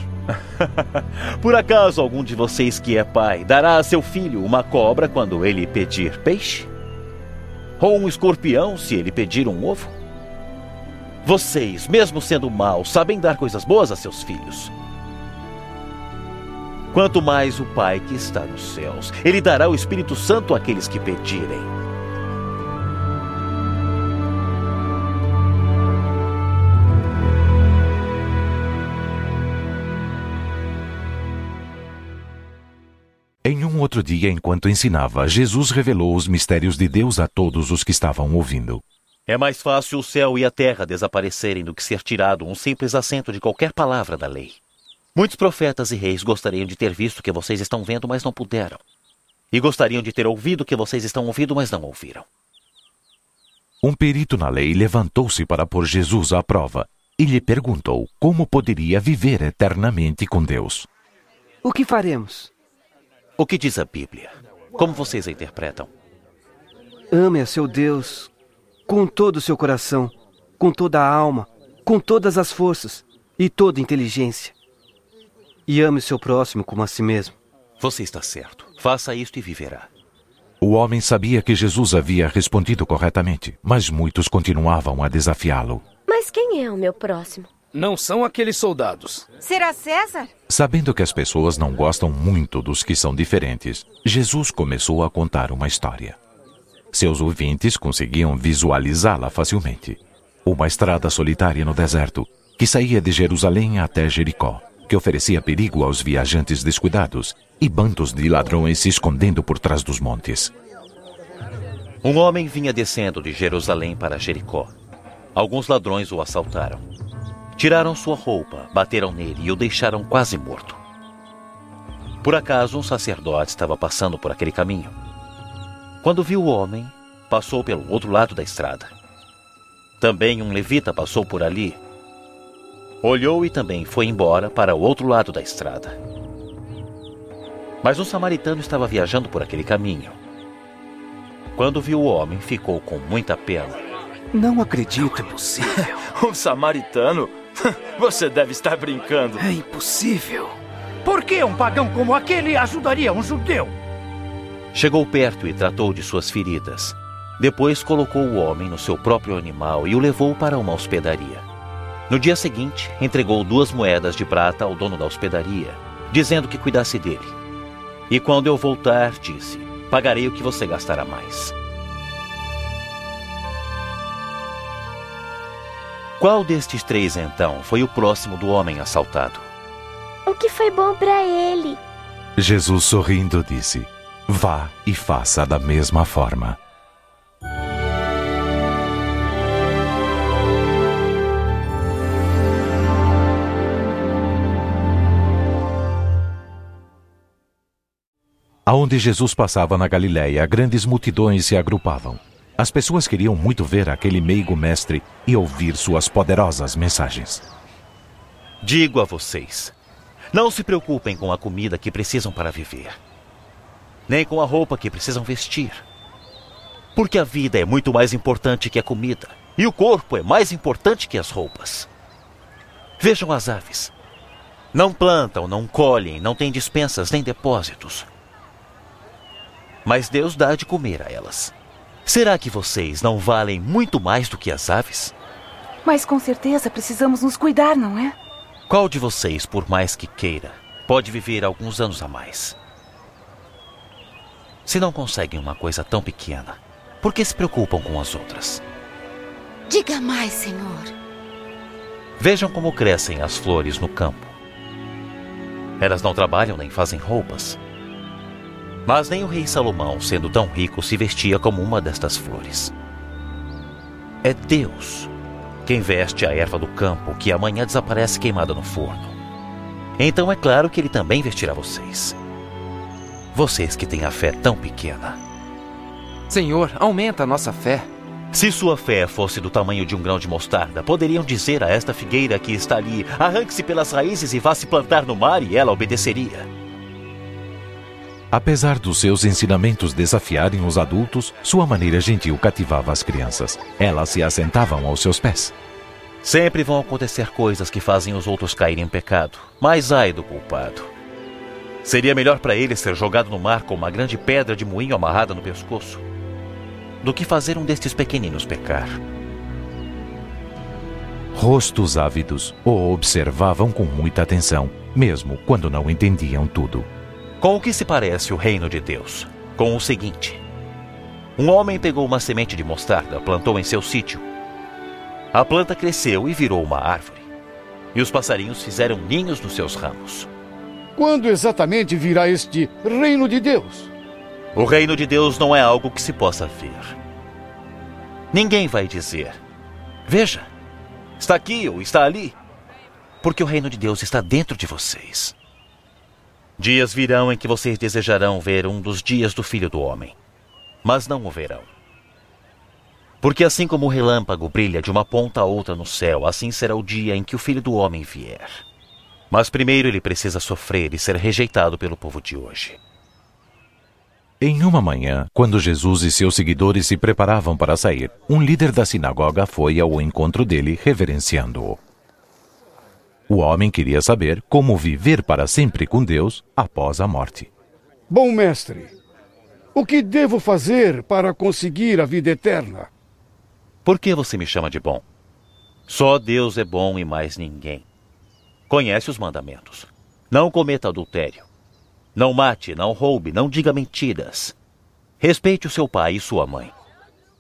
Por acaso algum de vocês que é pai dará a seu filho uma cobra quando ele pedir peixe? Ou um escorpião se ele pedir um ovo? Vocês, mesmo sendo maus, sabem dar coisas boas a seus filhos. Quanto mais o Pai que está nos céus, ele dará o Espírito Santo àqueles que pedirem. Em um outro dia, enquanto ensinava, Jesus revelou os mistérios de Deus a todos os que estavam ouvindo. É mais fácil o céu e a terra desaparecerem do que ser tirado um simples acento de qualquer palavra da lei. Muitos profetas e reis gostariam de ter visto o que vocês estão vendo, mas não puderam. E gostariam de ter ouvido o que vocês estão ouvindo, mas não ouviram. Um perito na lei levantou-se para pôr Jesus à prova e lhe perguntou como poderia viver eternamente com Deus. O que faremos? O que diz a Bíblia? Como vocês a interpretam? Ame a seu Deus com todo o seu coração, com toda a alma, com todas as forças e toda a inteligência. E ame seu próximo como a si mesmo. Você está certo. Faça isto e viverá. O homem sabia que Jesus havia respondido corretamente, mas muitos continuavam a desafiá-lo. Mas quem é o meu próximo? Não são aqueles soldados. Será César? Sabendo que as pessoas não gostam muito dos que são diferentes, Jesus começou a contar uma história. Seus ouvintes conseguiam visualizá-la facilmente. Uma estrada solitária no deserto, que saía de Jerusalém até Jericó, que oferecia perigo aos viajantes descuidados e bandos de ladrões se escondendo por trás dos montes. Um homem vinha descendo de Jerusalém para Jericó. Alguns ladrões o assaltaram. Tiraram sua roupa, bateram nele e o deixaram quase morto. Por acaso, um sacerdote estava passando por aquele caminho. Quando viu o homem, passou pelo outro lado da estrada. Também um levita passou por ali. Olhou e também foi embora para o outro lado da estrada. Mas um samaritano estava viajando por aquele caminho. Quando viu o homem, ficou com muita pena. Não acredito. Não é possível. um samaritano? Você deve estar brincando. É impossível. Por que um pagão como aquele ajudaria um judeu? Chegou perto e tratou de suas feridas. Depois colocou o homem no seu próprio animal e o levou para uma hospedaria. No dia seguinte, entregou duas moedas de prata ao dono da hospedaria, dizendo que cuidasse dele. E quando eu voltar, disse: pagarei o que você gastará mais. Qual destes três, então, foi o próximo do homem assaltado? O que foi bom para ele? Jesus sorrindo disse: Vá e faça da mesma forma. Aonde Jesus passava na Galiléia, grandes multidões se agrupavam. As pessoas queriam muito ver aquele meigo mestre e ouvir suas poderosas mensagens. Digo a vocês: não se preocupem com a comida que precisam para viver, nem com a roupa que precisam vestir. Porque a vida é muito mais importante que a comida, e o corpo é mais importante que as roupas. Vejam as aves. Não plantam, não colhem, não têm dispensas nem depósitos. Mas Deus dá de comer a elas. Será que vocês não valem muito mais do que as aves? Mas com certeza precisamos nos cuidar, não é? Qual de vocês, por mais que queira, pode viver alguns anos a mais? Se não conseguem uma coisa tão pequena, por que se preocupam com as outras? Diga mais, Senhor. Vejam como crescem as flores no campo. Elas não trabalham nem fazem roupas. Mas nem o rei Salomão, sendo tão rico, se vestia como uma destas flores. É Deus quem veste a erva do campo que amanhã desaparece queimada no forno. Então é claro que ele também vestirá vocês. Vocês que têm a fé tão pequena. Senhor, aumenta a nossa fé. Se sua fé fosse do tamanho de um grão de mostarda, poderiam dizer a esta figueira que está ali: arranque-se pelas raízes e vá se plantar no mar, e ela obedeceria. Apesar dos seus ensinamentos desafiarem os adultos, sua maneira gentil cativava as crianças. Elas se assentavam aos seus pés. Sempre vão acontecer coisas que fazem os outros caírem em pecado, mas ai do culpado. Seria melhor para ele ser jogado no mar com uma grande pedra de moinho amarrada no pescoço do que fazer um destes pequeninos pecar. Rostos ávidos o observavam com muita atenção, mesmo quando não entendiam tudo. Com o que se parece o reino de Deus? Com o seguinte: um homem pegou uma semente de mostarda, plantou em seu sítio. A planta cresceu e virou uma árvore. E os passarinhos fizeram ninhos nos seus ramos. Quando exatamente virá este reino de Deus? O reino de Deus não é algo que se possa ver. Ninguém vai dizer: Veja, está aqui ou está ali. Porque o reino de Deus está dentro de vocês. Dias virão em que vocês desejarão ver um dos dias do Filho do Homem, mas não o verão. Porque assim como o relâmpago brilha de uma ponta a outra no céu, assim será o dia em que o Filho do Homem vier. Mas primeiro ele precisa sofrer e ser rejeitado pelo povo de hoje. Em uma manhã, quando Jesus e seus seguidores se preparavam para sair, um líder da sinagoga foi ao encontro dele, reverenciando-o. O homem queria saber como viver para sempre com Deus após a morte. Bom mestre, o que devo fazer para conseguir a vida eterna? Por que você me chama de bom? Só Deus é bom e mais ninguém. Conhece os mandamentos. Não cometa adultério. Não mate, não roube, não diga mentiras. Respeite o seu pai e sua mãe.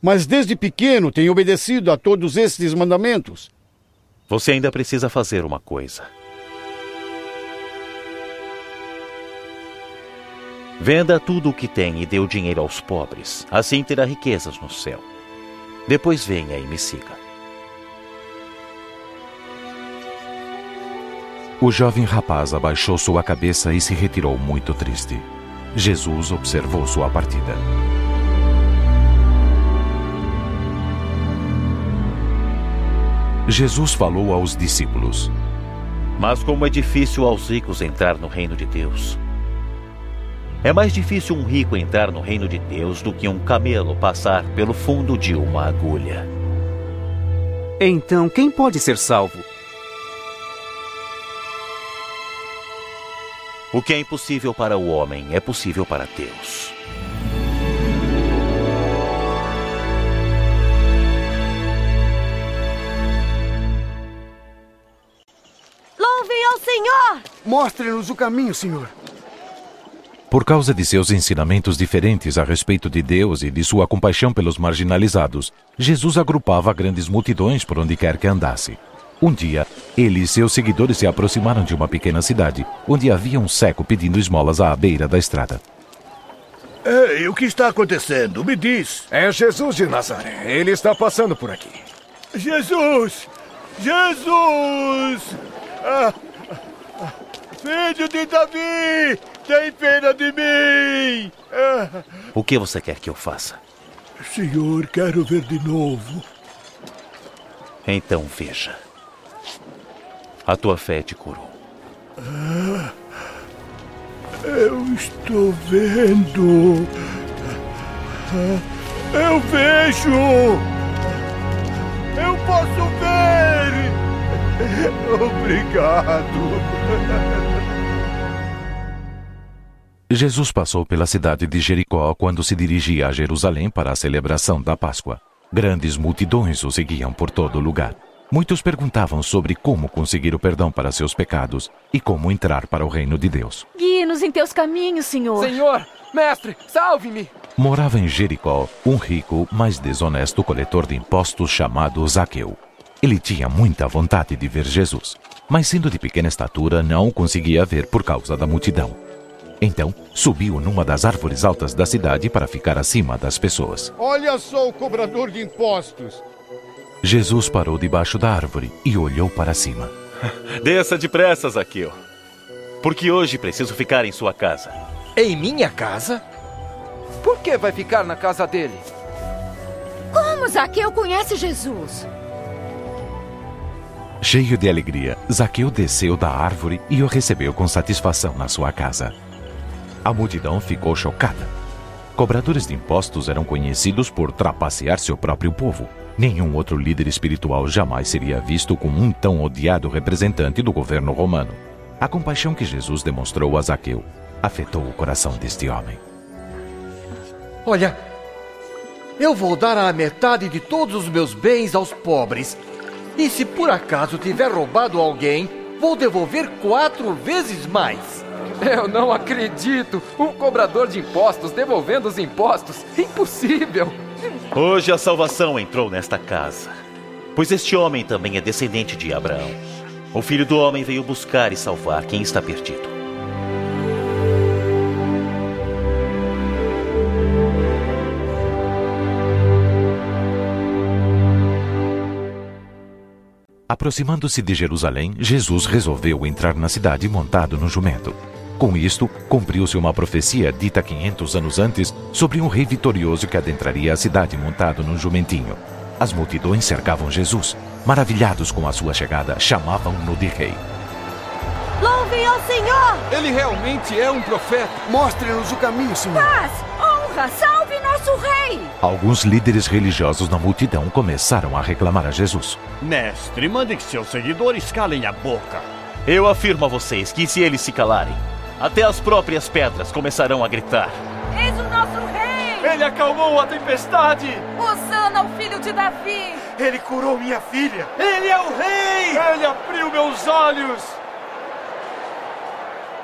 Mas desde pequeno tenho obedecido a todos esses mandamentos. Você ainda precisa fazer uma coisa. Venda tudo o que tem e dê o dinheiro aos pobres. Assim terá riquezas no céu. Depois venha e me siga. O jovem rapaz abaixou sua cabeça e se retirou muito triste. Jesus observou sua partida. Jesus falou aos discípulos: Mas como é difícil aos ricos entrar no reino de Deus. É mais difícil um rico entrar no reino de Deus do que um camelo passar pelo fundo de uma agulha. Então, quem pode ser salvo? O que é impossível para o homem é possível para Deus. Ao Senhor! Mostre-nos o caminho, Senhor. Por causa de seus ensinamentos diferentes a respeito de Deus e de sua compaixão pelos marginalizados, Jesus agrupava grandes multidões por onde quer que andasse. Um dia, ele e seus seguidores se aproximaram de uma pequena cidade, onde havia um cego pedindo esmolas à beira da estrada. Ei, o que está acontecendo? Me diz. É Jesus de Nazaré. Ele está passando por aqui. Jesus! Jesus! Ah, filho de Davi! Tem pena de mim! O que você quer que eu faça? Senhor, quero ver de novo. Então veja. A tua fé te curou. Ah, eu estou vendo. Ah, eu vejo! Eu posso ver! Obrigado! Jesus passou pela cidade de Jericó quando se dirigia a Jerusalém para a celebração da Páscoa. Grandes multidões o seguiam por todo lugar. Muitos perguntavam sobre como conseguir o perdão para seus pecados e como entrar para o reino de Deus. Guie-nos em teus caminhos, Senhor. Senhor, mestre, salve-me! Morava em Jericó um rico, mas desonesto coletor de impostos chamado Zaqueu. Ele tinha muita vontade de ver Jesus, mas sendo de pequena estatura não o conseguia ver por causa da multidão. Então, subiu numa das árvores altas da cidade para ficar acima das pessoas. Olha só o cobrador de impostos. Jesus parou debaixo da árvore e olhou para cima. Desça depressa, Zaqueu. Porque hoje preciso ficar em sua casa. Em minha casa? Por que vai ficar na casa dele? Como Zaqueu conhece Jesus? Cheio de alegria, Zaqueu desceu da árvore e o recebeu com satisfação na sua casa. A multidão ficou chocada. Cobradores de impostos eram conhecidos por trapacear seu próprio povo. Nenhum outro líder espiritual jamais seria visto como um tão odiado representante do governo romano. A compaixão que Jesus demonstrou a Zaqueu afetou o coração deste homem. Olha, eu vou dar a metade de todos os meus bens aos pobres. E se por acaso tiver roubado alguém, vou devolver quatro vezes mais. Eu não acredito! Um cobrador de impostos devolvendo os impostos? Impossível! Hoje a salvação entrou nesta casa, pois este homem também é descendente de Abraão. O filho do homem veio buscar e salvar quem está perdido. Aproximando-se de Jerusalém, Jesus resolveu entrar na cidade montado no jumento. Com isto, cumpriu-se uma profecia dita 500 anos antes sobre um rei vitorioso que adentraria a cidade montado num jumentinho. As multidões cercavam Jesus. Maravilhados com a sua chegada, chamavam-no de rei. Louvem ao Senhor! Ele realmente é um profeta. Mostre-nos o caminho, Senhor. Paz, honra, salve nosso rei! Alguns líderes religiosos na multidão começaram a reclamar a Jesus. Mestre, mande que seus seguidores calem a boca. Eu afirmo a vocês que se eles se calarem, até as próprias pedras começarão a gritar. Eis o nosso rei! Ele acalmou a tempestade! Osana ao filho de Davi! Ele curou minha filha! Ele é o rei! Ele abriu meus olhos!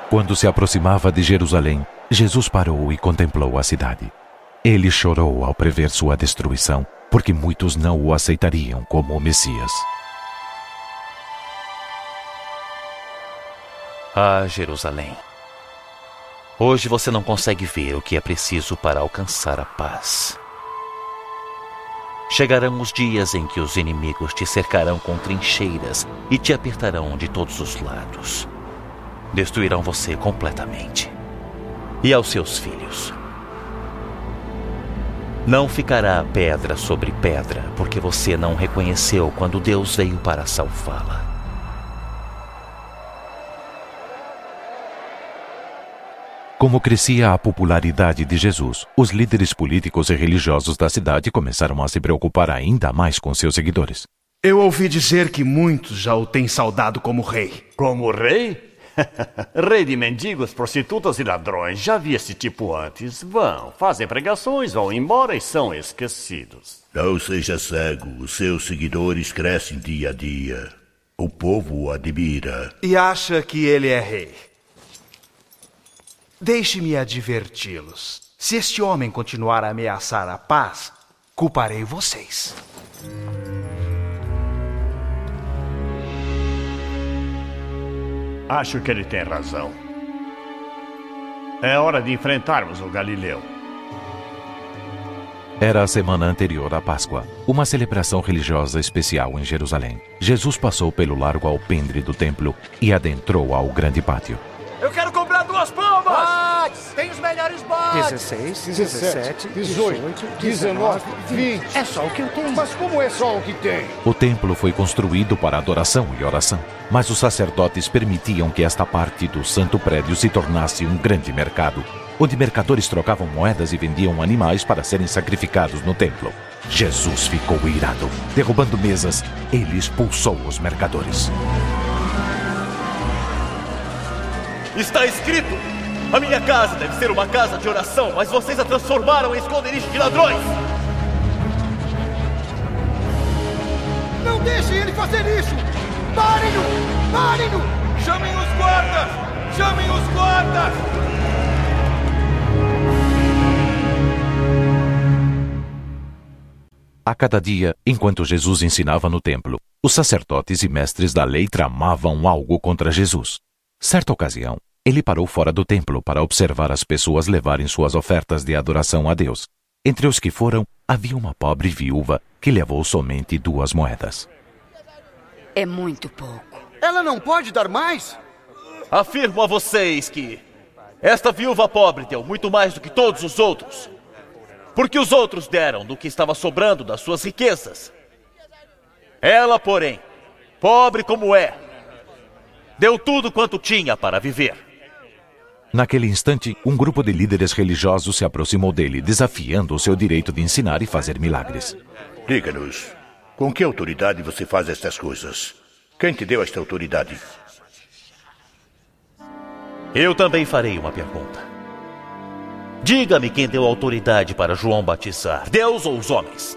Quando se aproximava de Jerusalém, Jesus parou e contemplou a cidade. Ele chorou ao prever sua destruição, porque muitos não o aceitariam como o Messias. Ah, Jerusalém. Hoje você não consegue ver o que é preciso para alcançar a paz. Chegarão os dias em que os inimigos te cercarão com trincheiras e te apertarão de todos os lados. Destruirão você completamente. E aos seus filhos. Não ficará pedra sobre pedra, porque você não reconheceu quando Deus veio para salvá-la. Como crescia a popularidade de Jesus, os líderes políticos e religiosos da cidade começaram a se preocupar ainda mais com seus seguidores. Eu ouvi dizer que muitos já o têm saudado como rei. Como rei? rei de mendigos, prostitutas e ladrões. Já vi esse tipo antes. Vão, fazem pregações, vão embora e são esquecidos. Não seja cego, os seus seguidores crescem dia a dia. O povo o admira. E acha que ele é rei. Deixe-me adverti-los. Se este homem continuar a ameaçar a paz, culparei vocês. Acho que ele tem razão. É hora de enfrentarmos o Galileu. Era a semana anterior à Páscoa, uma celebração religiosa especial em Jerusalém. Jesus passou pelo largo alpendre do templo e adentrou ao grande pátio. Eu quero comprar duas palmas! Bodes! Tem os melhores bodes! 16, 17, 18, 19, 20. É só o que eu tenho. Mas como é só o que tem? O templo foi construído para adoração e oração, mas os sacerdotes permitiam que esta parte do santo prédio se tornasse um grande mercado, onde mercadores trocavam moedas e vendiam animais para serem sacrificados no templo. Jesus ficou irado. Derrubando mesas, ele expulsou os mercadores. Está escrito: A minha casa deve ser uma casa de oração, mas vocês a transformaram em esconderijo de ladrões. Não deixem ele fazer isso! Parem-no! Parem-no! Chamem os guardas! Chamem os guardas! A cada dia, enquanto Jesus ensinava no templo, os sacerdotes e mestres da lei tramavam algo contra Jesus. Certa ocasião, ele parou fora do templo para observar as pessoas levarem suas ofertas de adoração a Deus. Entre os que foram, havia uma pobre viúva que levou somente duas moedas. É muito pouco. Ela não pode dar mais? Afirmo a vocês que esta viúva pobre deu muito mais do que todos os outros. Porque os outros deram do que estava sobrando das suas riquezas. Ela, porém, pobre como é, deu tudo quanto tinha para viver. Naquele instante, um grupo de líderes religiosos se aproximou dele, desafiando o seu direito de ensinar e fazer milagres. Diga-nos, com que autoridade você faz estas coisas? Quem te deu esta autoridade? Eu também farei uma pergunta. Diga-me quem deu autoridade para João batizar, Deus ou os homens?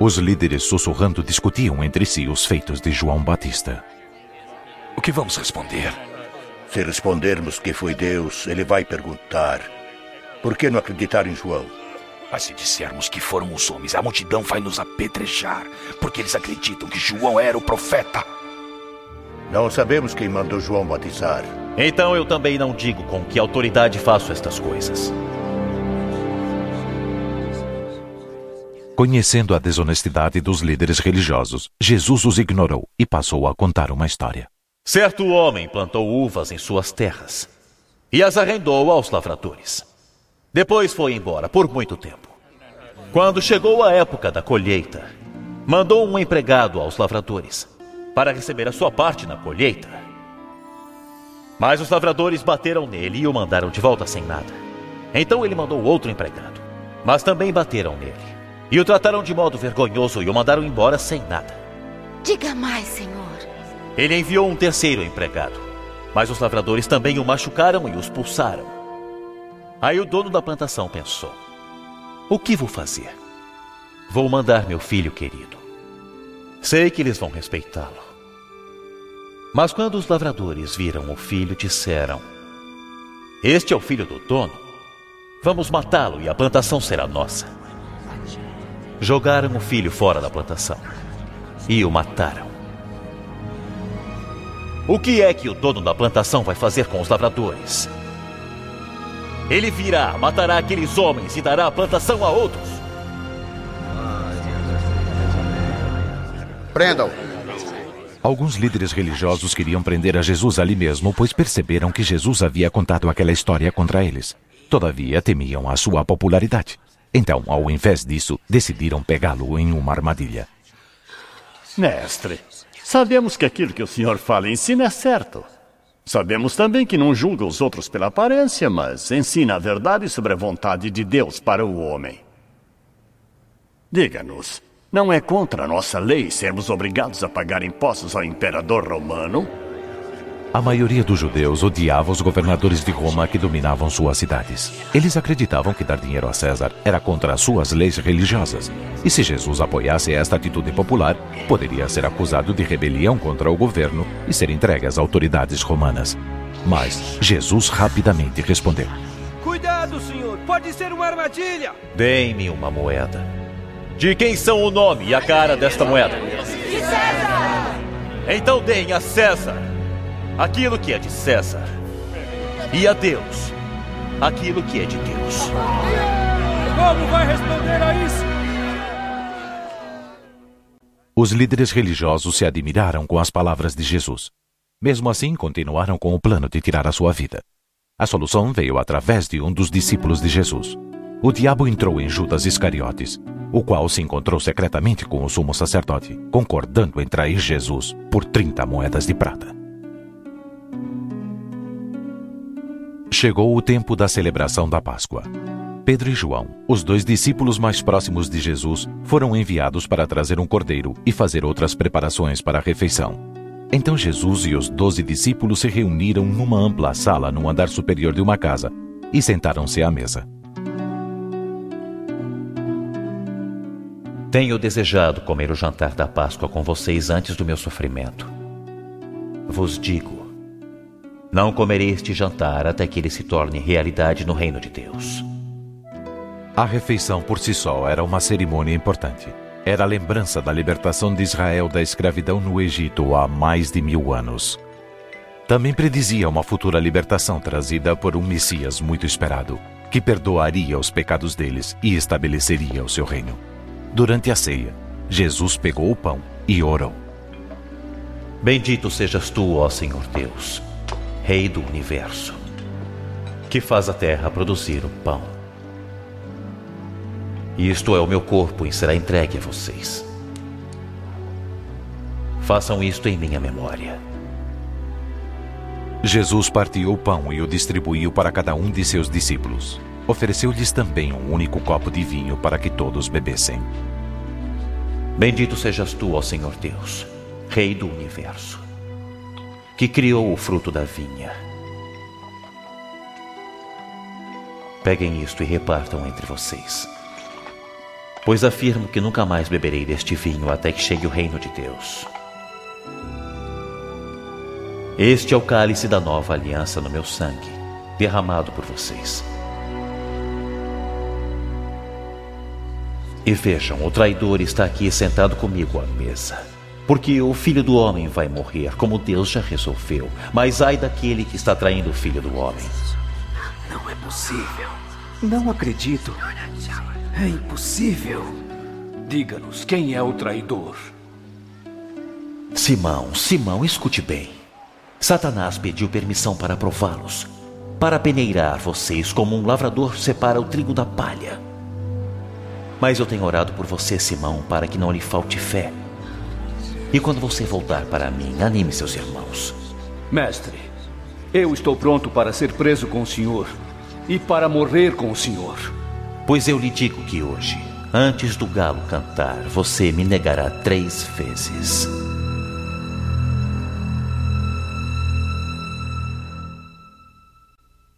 Os líderes sussurrando discutiam entre si os feitos de João Batista. O que vamos responder? Se respondermos que foi Deus, ele vai perguntar: por que não acreditar em João? Mas se dissermos que foram os homens, a multidão vai nos apedrejar, porque eles acreditam que João era o profeta. Não sabemos quem mandou João batizar. Então eu também não digo com que autoridade faço estas coisas. Conhecendo a desonestidade dos líderes religiosos, Jesus os ignorou e passou a contar uma história. Certo homem plantou uvas em suas terras e as arrendou aos lavradores. Depois foi embora por muito tempo. Quando chegou a época da colheita, mandou um empregado aos lavradores para receber a sua parte na colheita. Mas os lavradores bateram nele e o mandaram de volta sem nada. Então ele mandou outro empregado, mas também bateram nele. E o trataram de modo vergonhoso e o mandaram embora sem nada. Diga mais, Senhor. Ele enviou um terceiro empregado, mas os lavradores também o machucaram e o expulsaram. Aí o dono da plantação pensou: O que vou fazer? Vou mandar meu filho querido. Sei que eles vão respeitá-lo. Mas quando os lavradores viram o filho, disseram: Este é o filho do dono. Vamos matá-lo e a plantação será nossa. Jogaram o filho fora da plantação e o mataram. O que é que o dono da plantação vai fazer com os lavradores? Ele virá, matará aqueles homens e dará a plantação a outros. Prendam. Alguns líderes religiosos queriam prender a Jesus ali mesmo, pois perceberam que Jesus havia contado aquela história contra eles. Todavia, temiam a sua popularidade. Então, ao invés disso, decidiram pegá-lo em uma armadilha. Mestre, sabemos que aquilo que o senhor fala e ensina é certo. Sabemos também que não julga os outros pela aparência, mas ensina a verdade sobre a vontade de Deus para o homem. Diga-nos, não é contra a nossa lei sermos obrigados a pagar impostos ao imperador romano? A maioria dos judeus odiava os governadores de Roma que dominavam suas cidades. Eles acreditavam que dar dinheiro a César era contra as suas leis religiosas. E se Jesus apoiasse esta atitude popular, poderia ser acusado de rebelião contra o governo e ser entregue às autoridades romanas. Mas Jesus rapidamente respondeu: Cuidado, senhor! Pode ser uma armadilha! Deem-me uma moeda. De quem são o nome e a cara desta moeda? De César! Então deem a César aquilo que é de César, e a Deus aquilo que é de Deus. Como vai responder a isso? Os líderes religiosos se admiraram com as palavras de Jesus. Mesmo assim, continuaram com o plano de tirar a sua vida. A solução veio através de um dos discípulos de Jesus. O diabo entrou em Judas Iscariotes, o qual se encontrou secretamente com o sumo sacerdote, concordando em trair Jesus por 30 moedas de prata. Chegou o tempo da celebração da Páscoa. Pedro e João, os dois discípulos mais próximos de Jesus, foram enviados para trazer um cordeiro e fazer outras preparações para a refeição. Então Jesus e os doze discípulos se reuniram numa ampla sala no andar superior de uma casa e sentaram-se à mesa. Tenho desejado comer o jantar da Páscoa com vocês antes do meu sofrimento. Vos digo: não comerei este jantar até que ele se torne realidade no reino de Deus. A refeição por si só era uma cerimônia importante. Era a lembrança da libertação de Israel da escravidão no Egito há mais de mil anos. Também predizia uma futura libertação trazida por um Messias muito esperado, que perdoaria os pecados deles e estabeleceria o seu reino. Durante a ceia, Jesus pegou o pão e orou: Bendito sejas tu, ó Senhor Deus, Rei do universo, que faz a terra produzir o pão isto é o meu corpo e será entregue a vocês. Façam isto em minha memória. Jesus partiu o pão e o distribuiu para cada um de seus discípulos. Ofereceu-lhes também um único copo de vinho para que todos bebessem. Bendito sejas tu, ó Senhor Deus, Rei do universo, que criou o fruto da vinha. Peguem isto e repartam entre vocês pois afirmo que nunca mais beberei deste vinho até que chegue o reino de Deus. Este é o cálice da nova aliança no meu sangue, derramado por vocês. E vejam, o traidor está aqui sentado comigo à mesa. Porque o filho do homem vai morrer, como Deus já resolveu. Mas ai daquele que está traindo o filho do homem. Não é possível. Não acredito. É impossível. Diga-nos quem é o traidor. Simão, Simão, escute bem. Satanás pediu permissão para prová-los, para peneirar vocês como um lavrador separa o trigo da palha. Mas eu tenho orado por você, Simão, para que não lhe falte fé. E quando você voltar para mim, anime seus irmãos. Mestre, eu estou pronto para ser preso com o senhor e para morrer com o senhor. Pois eu lhe digo que hoje, antes do galo cantar, você me negará três vezes.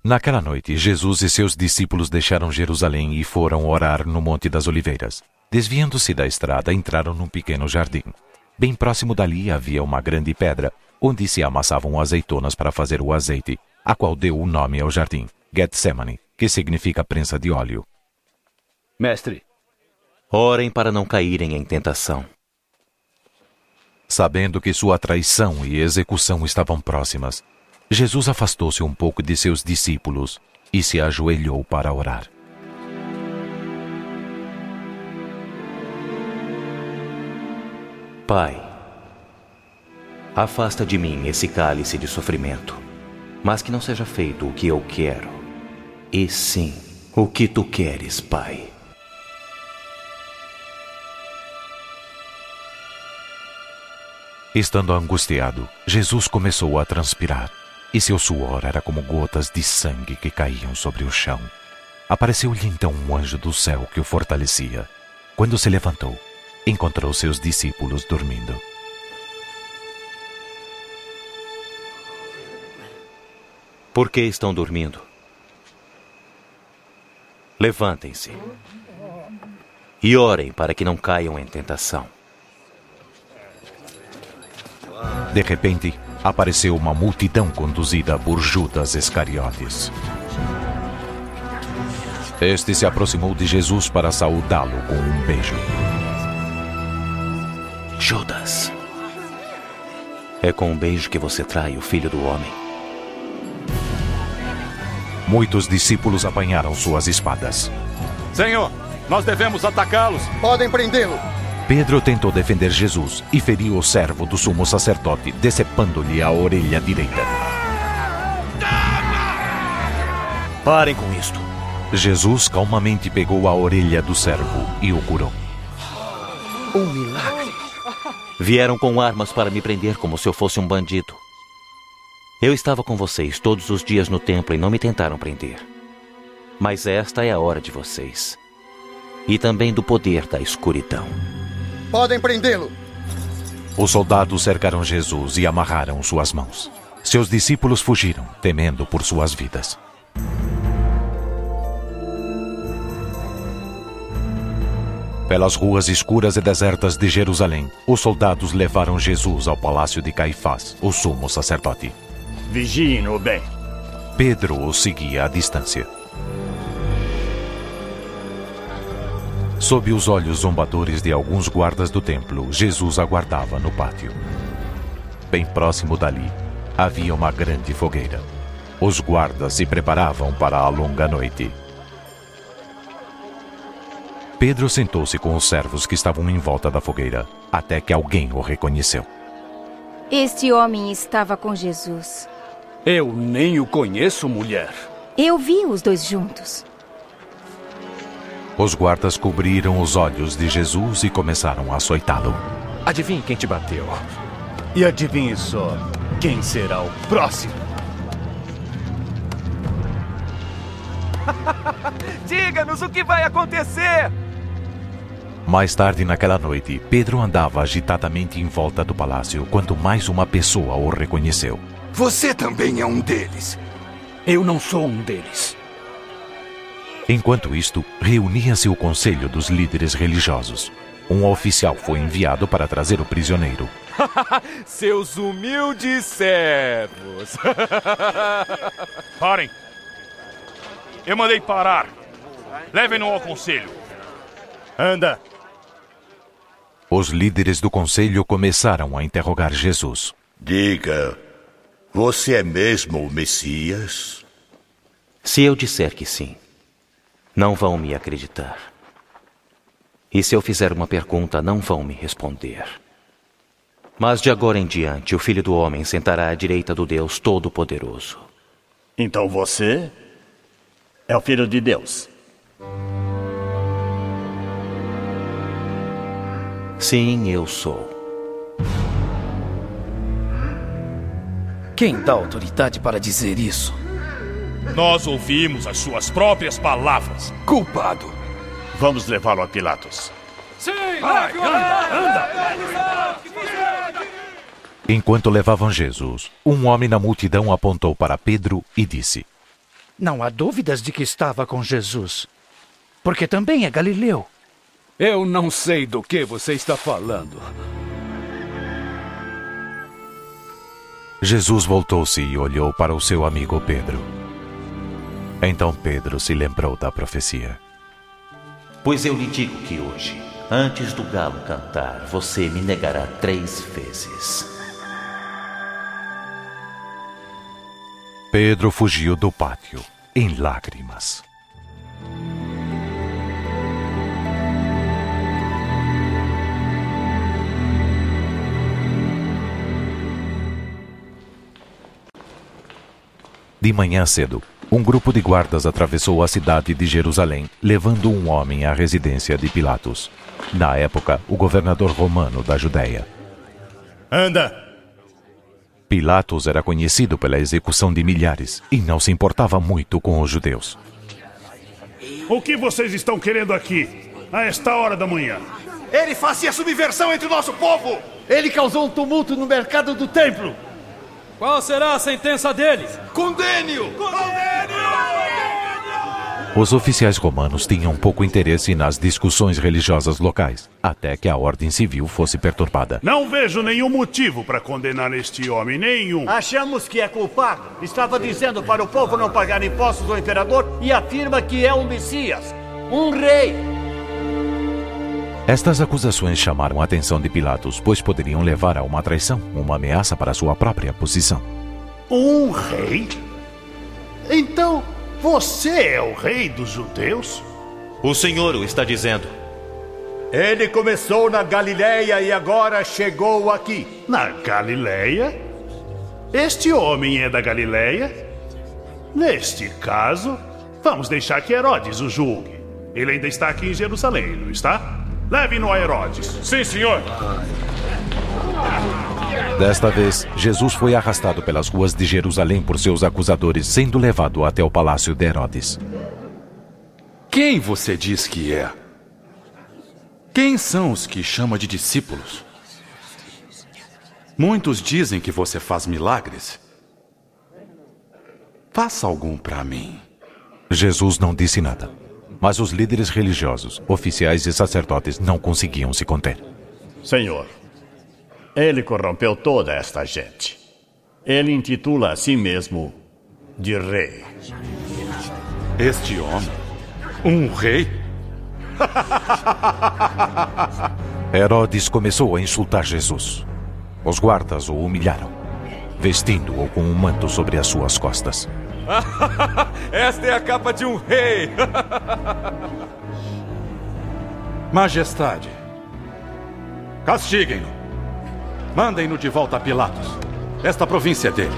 Naquela noite, Jesus e seus discípulos deixaram Jerusalém e foram orar no Monte das Oliveiras. Desviando-se da estrada, entraram num pequeno jardim. Bem próximo dali havia uma grande pedra, onde se amassavam azeitonas para fazer o azeite, a qual deu o nome ao jardim, Getsemane, que significa prensa de óleo. Mestre, orem para não caírem em tentação. Sabendo que sua traição e execução estavam próximas, Jesus afastou-se um pouco de seus discípulos e se ajoelhou para orar. Pai, afasta de mim esse cálice de sofrimento, mas que não seja feito o que eu quero, e sim o que tu queres, Pai. Estando angustiado, Jesus começou a transpirar, e seu suor era como gotas de sangue que caíam sobre o chão. Apareceu-lhe então um anjo do céu que o fortalecia. Quando se levantou, encontrou seus discípulos dormindo. Por que estão dormindo? Levantem-se e orem para que não caiam em tentação. De repente, apareceu uma multidão conduzida por Judas Iscariotes. Este se aproximou de Jesus para saudá-lo com um beijo. Judas, é com um beijo que você trai o filho do homem. Muitos discípulos apanharam suas espadas. Senhor, nós devemos atacá-los. Podem prendê-lo. Pedro tentou defender Jesus e feriu o servo do sumo sacerdote, decepando-lhe a orelha direita. Parem com isto. Jesus calmamente pegou a orelha do servo e o curou. Um milagre. Vieram com armas para me prender como se eu fosse um bandido. Eu estava com vocês todos os dias no templo e não me tentaram prender. Mas esta é a hora de vocês. E também do poder da escuridão. Podem prendê-lo. Os soldados cercaram Jesus e amarraram suas mãos. Seus discípulos fugiram, temendo por suas vidas. Pelas ruas escuras e desertas de Jerusalém, os soldados levaram Jesus ao palácio de Caifás, o sumo sacerdote. Vigiem-no bem. Pedro o seguia à distância. Sob os olhos zombadores de alguns guardas do templo, Jesus aguardava no pátio. Bem próximo dali, havia uma grande fogueira. Os guardas se preparavam para a longa noite. Pedro sentou-se com os servos que estavam em volta da fogueira, até que alguém o reconheceu. Este homem estava com Jesus. Eu nem o conheço, mulher. Eu vi os dois juntos. Os guardas cobriram os olhos de Jesus e começaram a açoitá-lo. Adivinhe quem te bateu. E adivinhe só quem será o próximo. Diga-nos o que vai acontecer! Mais tarde naquela noite, Pedro andava agitadamente em volta do palácio quando mais uma pessoa o reconheceu. Você também é um deles. Eu não sou um deles. Enquanto isto, reunia-se o conselho dos líderes religiosos. Um oficial foi enviado para trazer o prisioneiro. Seus humildes servos. Parem. Eu mandei parar. Levem-no ao conselho. Anda. Os líderes do conselho começaram a interrogar Jesus. Diga, você é mesmo o Messias? Se eu disser que sim, não vão me acreditar. E se eu fizer uma pergunta, não vão me responder. Mas de agora em diante, o Filho do Homem sentará à direita do Deus Todo-Poderoso. Então você é o Filho de Deus. Sim, eu sou. Quem dá autoridade para dizer isso? Nós ouvimos as suas próprias palavras. Culpado. Vamos levá-lo a Pilatos. Sim, Vai, anda, anda. Enquanto levavam Jesus, um homem na multidão apontou para Pedro e disse: Não há dúvidas de que estava com Jesus. Porque também é galileu. Eu não sei do que você está falando. Jesus voltou-se e olhou para o seu amigo Pedro. Então Pedro se lembrou da profecia. Pois eu lhe digo que hoje, antes do galo cantar, você me negará três vezes. Pedro fugiu do pátio, em lágrimas. De manhã cedo, um grupo de guardas atravessou a cidade de Jerusalém, levando um homem à residência de Pilatos. Na época, o governador romano da Judéia. Anda! Pilatos era conhecido pela execução de milhares e não se importava muito com os judeus. O que vocês estão querendo aqui, a esta hora da manhã? Ele fazia subversão entre o nosso povo! Ele causou um tumulto no mercado do templo! Qual será a sentença dele? Condene-o! Os oficiais romanos tinham pouco interesse nas discussões religiosas locais, até que a ordem civil fosse perturbada. Não vejo nenhum motivo para condenar este homem, nenhum. Achamos que é culpado. Estava dizendo para o povo não pagar impostos ao imperador e afirma que é um Messias, um rei. Estas acusações chamaram a atenção de Pilatos, pois poderiam levar a uma traição, uma ameaça para sua própria posição. Um rei? Então, você é o rei dos judeus? O Senhor o está dizendo. Ele começou na Galiléia e agora chegou aqui. Na Galiléia? Este homem é da Galiléia? Neste caso, Vamos deixar que Herodes o julgue. Ele ainda está aqui em Jerusalém, não está? Leve-no a Herodes. Sim, senhor. Desta vez, Jesus foi arrastado pelas ruas de Jerusalém por seus acusadores, sendo levado até o palácio de Herodes. Quem você diz que é? Quem são os que chama de discípulos? Muitos dizem que você faz milagres. Faça algum para mim. Jesus não disse nada. Mas os líderes religiosos, oficiais e sacerdotes não conseguiam se conter. Senhor, ele corrompeu toda esta gente. Ele intitula a si mesmo de rei. Este homem? Um rei? Herodes começou a insultar Jesus. Os guardas o humilharam, vestindo-o com um manto sobre as suas costas. Esta é a capa de um rei! Majestade, castiguem-no. Mandem-no de volta a Pilatos. Esta província é dele.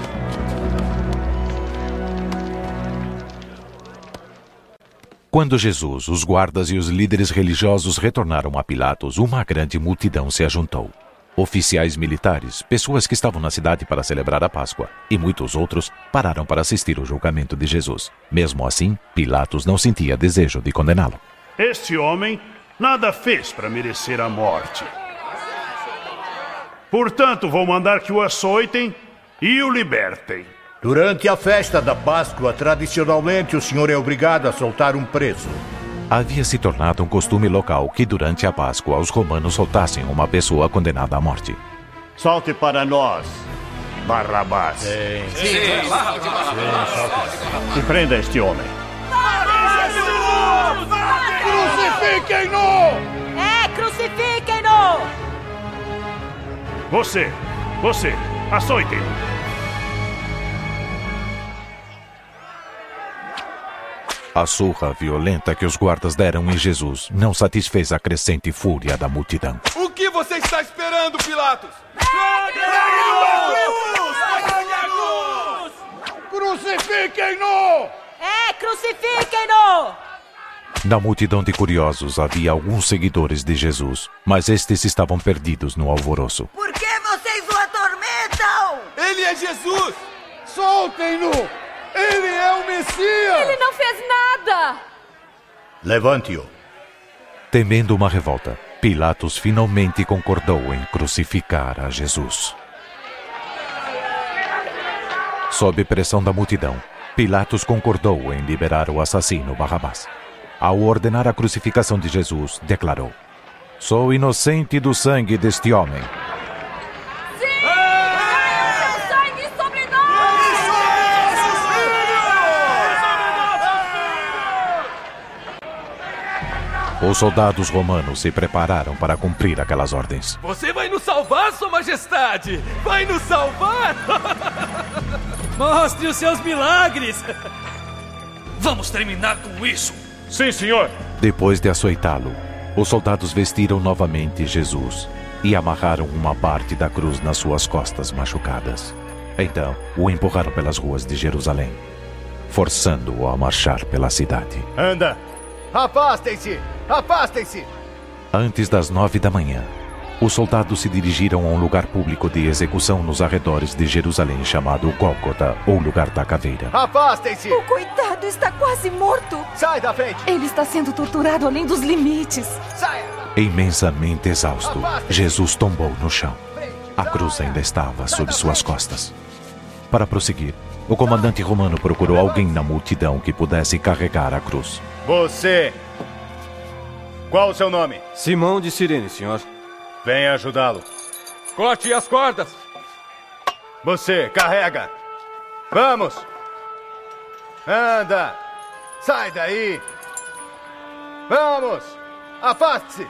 Quando Jesus, os guardas e os líderes religiosos retornaram a Pilatos, uma grande multidão se ajuntou. Oficiais militares, pessoas que estavam na cidade para celebrar a Páscoa e muitos outros pararam para assistir ao julgamento de Jesus. Mesmo assim, Pilatos não sentia desejo de condená-lo. Este homem nada fez para merecer a morte. Portanto, vou mandar que o açoitem e o libertem. Durante a festa da Páscoa, tradicionalmente o senhor é obrigado a soltar um preso. Havia se tornado um costume local que durante a Páscoa os romanos soltassem uma pessoa condenada à morte. Solte para nós, Barrabás. Sim, sim, sim, sim E prenda este homem. Crucifiquem-no! É, crucifiquem-no! Você, você, açoite A surra violenta que os guardas deram em Jesus não satisfez a crescente fúria da multidão. O que você está esperando, Pilatos? Crucifiquem-no! É, crucifiquem-no! Na multidão de curiosos havia alguns seguidores de Jesus, mas estes estavam perdidos no alvoroço. Por que vocês o atormentam? Ele é Jesus! Soltem-no! Ele é o Messias! Ele não fez nada! Levante-o. Temendo uma revolta, Pilatos finalmente concordou em crucificar a Jesus. Sob pressão da multidão, Pilatos concordou em liberar o assassino Barrabás. Ao ordenar a crucificação de Jesus, declarou: Sou inocente do sangue deste homem. Os soldados romanos se prepararam para cumprir aquelas ordens. Você vai nos salvar, Sua Majestade! Vai nos salvar! Mostre os seus milagres! Vamos terminar com isso! Sim, senhor! Depois de açoitá-lo, os soldados vestiram novamente Jesus e amarraram uma parte da cruz nas suas costas machucadas. Então, o empurraram pelas ruas de Jerusalém, forçando-o a marchar pela cidade. Anda! Afastem-se! Afastem-se! Antes das nove da manhã, os soldados se dirigiram a um lugar público de execução nos arredores de Jerusalém chamado Gólgota, ou lugar da caveira. Afastem-se! O coitado está quase morto! Sai da frente! Ele está sendo torturado além dos limites. Saia! Imensamente exausto, Jesus tombou no chão. A cruz ainda estava sob suas costas. Para prosseguir, o comandante romano procurou alguém na multidão que pudesse carregar a cruz. Você! Qual o seu nome? Simão de Sirene, senhor. Venha ajudá-lo. Corte as cordas! Você, carrega! Vamos! Anda! Sai daí! Vamos! Afaste-se!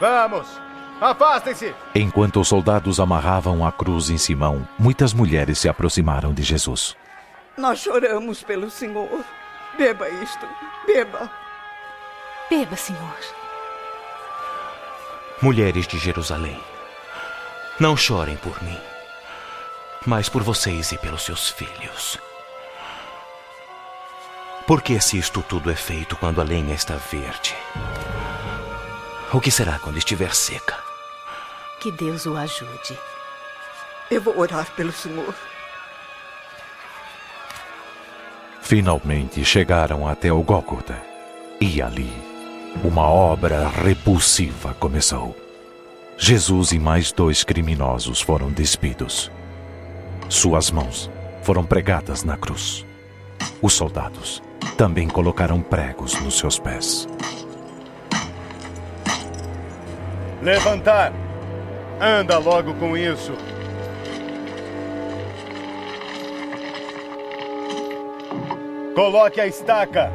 Vamos! Afastem-se! Enquanto os soldados amarravam a cruz em Simão, muitas mulheres se aproximaram de Jesus. Nós choramos pelo Senhor. Beba isto. Beba. Beba, Senhor. Mulheres de Jerusalém, não chorem por mim, mas por vocês e pelos seus filhos. Porque se isto tudo é feito quando a lenha está verde? O que será quando estiver seca? Que Deus o ajude. Eu vou orar pelo senhor. Finalmente chegaram até o Gólgota. E ali, uma obra repulsiva começou. Jesus e mais dois criminosos foram despidos. Suas mãos foram pregadas na cruz. Os soldados também colocaram pregos nos seus pés. Levantar! Anda logo com isso! Coloque a estaca!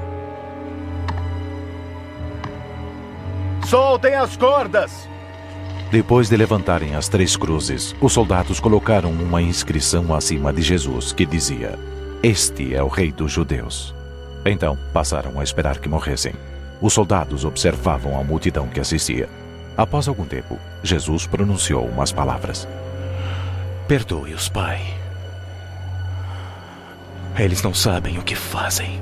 Soltem as cordas! Depois de levantarem as três cruzes, os soldados colocaram uma inscrição acima de Jesus que dizia: Este é o Rei dos Judeus. Então passaram a esperar que morressem. Os soldados observavam a multidão que assistia. Após algum tempo, Jesus pronunciou umas palavras: Perdoe-os, Pai. Eles não sabem o que fazem.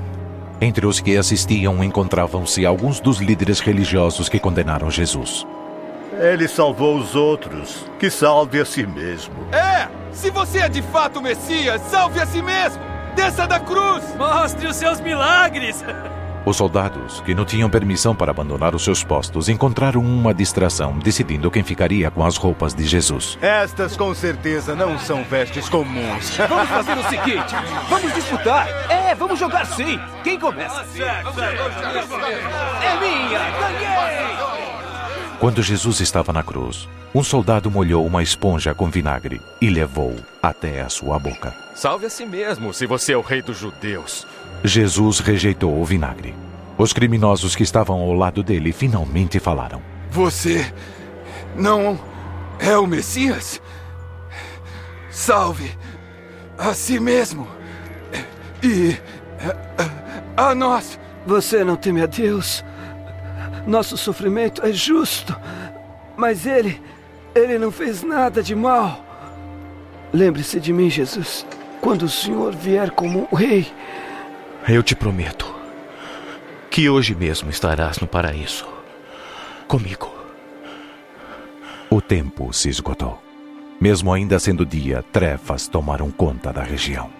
Entre os que assistiam encontravam-se alguns dos líderes religiosos que condenaram Jesus. Ele salvou os outros. Que salve a si mesmo. É! Se você é de fato o Messias, salve a si mesmo! Desça da cruz! Mostre os seus milagres! Os soldados, que não tinham permissão para abandonar os seus postos, encontraram uma distração, decidindo quem ficaria com as roupas de Jesus. Estas com certeza não são vestes comuns. Vamos fazer o seguinte: vamos disputar. É, vamos jogar sim. Quem começa? É minha! Ganhei! Quando Jesus estava na cruz, um soldado molhou uma esponja com vinagre e levou até a sua boca. Salve a si mesmo, se você é o rei dos judeus. Jesus rejeitou o vinagre. Os criminosos que estavam ao lado dele finalmente falaram: Você não é o Messias? Salve a si mesmo e a nós. Você não teme a Deus? Nosso sofrimento é justo, mas ele, ele não fez nada de mal. Lembre-se de mim, Jesus, quando o Senhor vier como um rei. Eu te prometo que hoje mesmo estarás no paraíso comigo. O tempo se esgotou. Mesmo ainda sendo dia, trevas tomaram conta da região.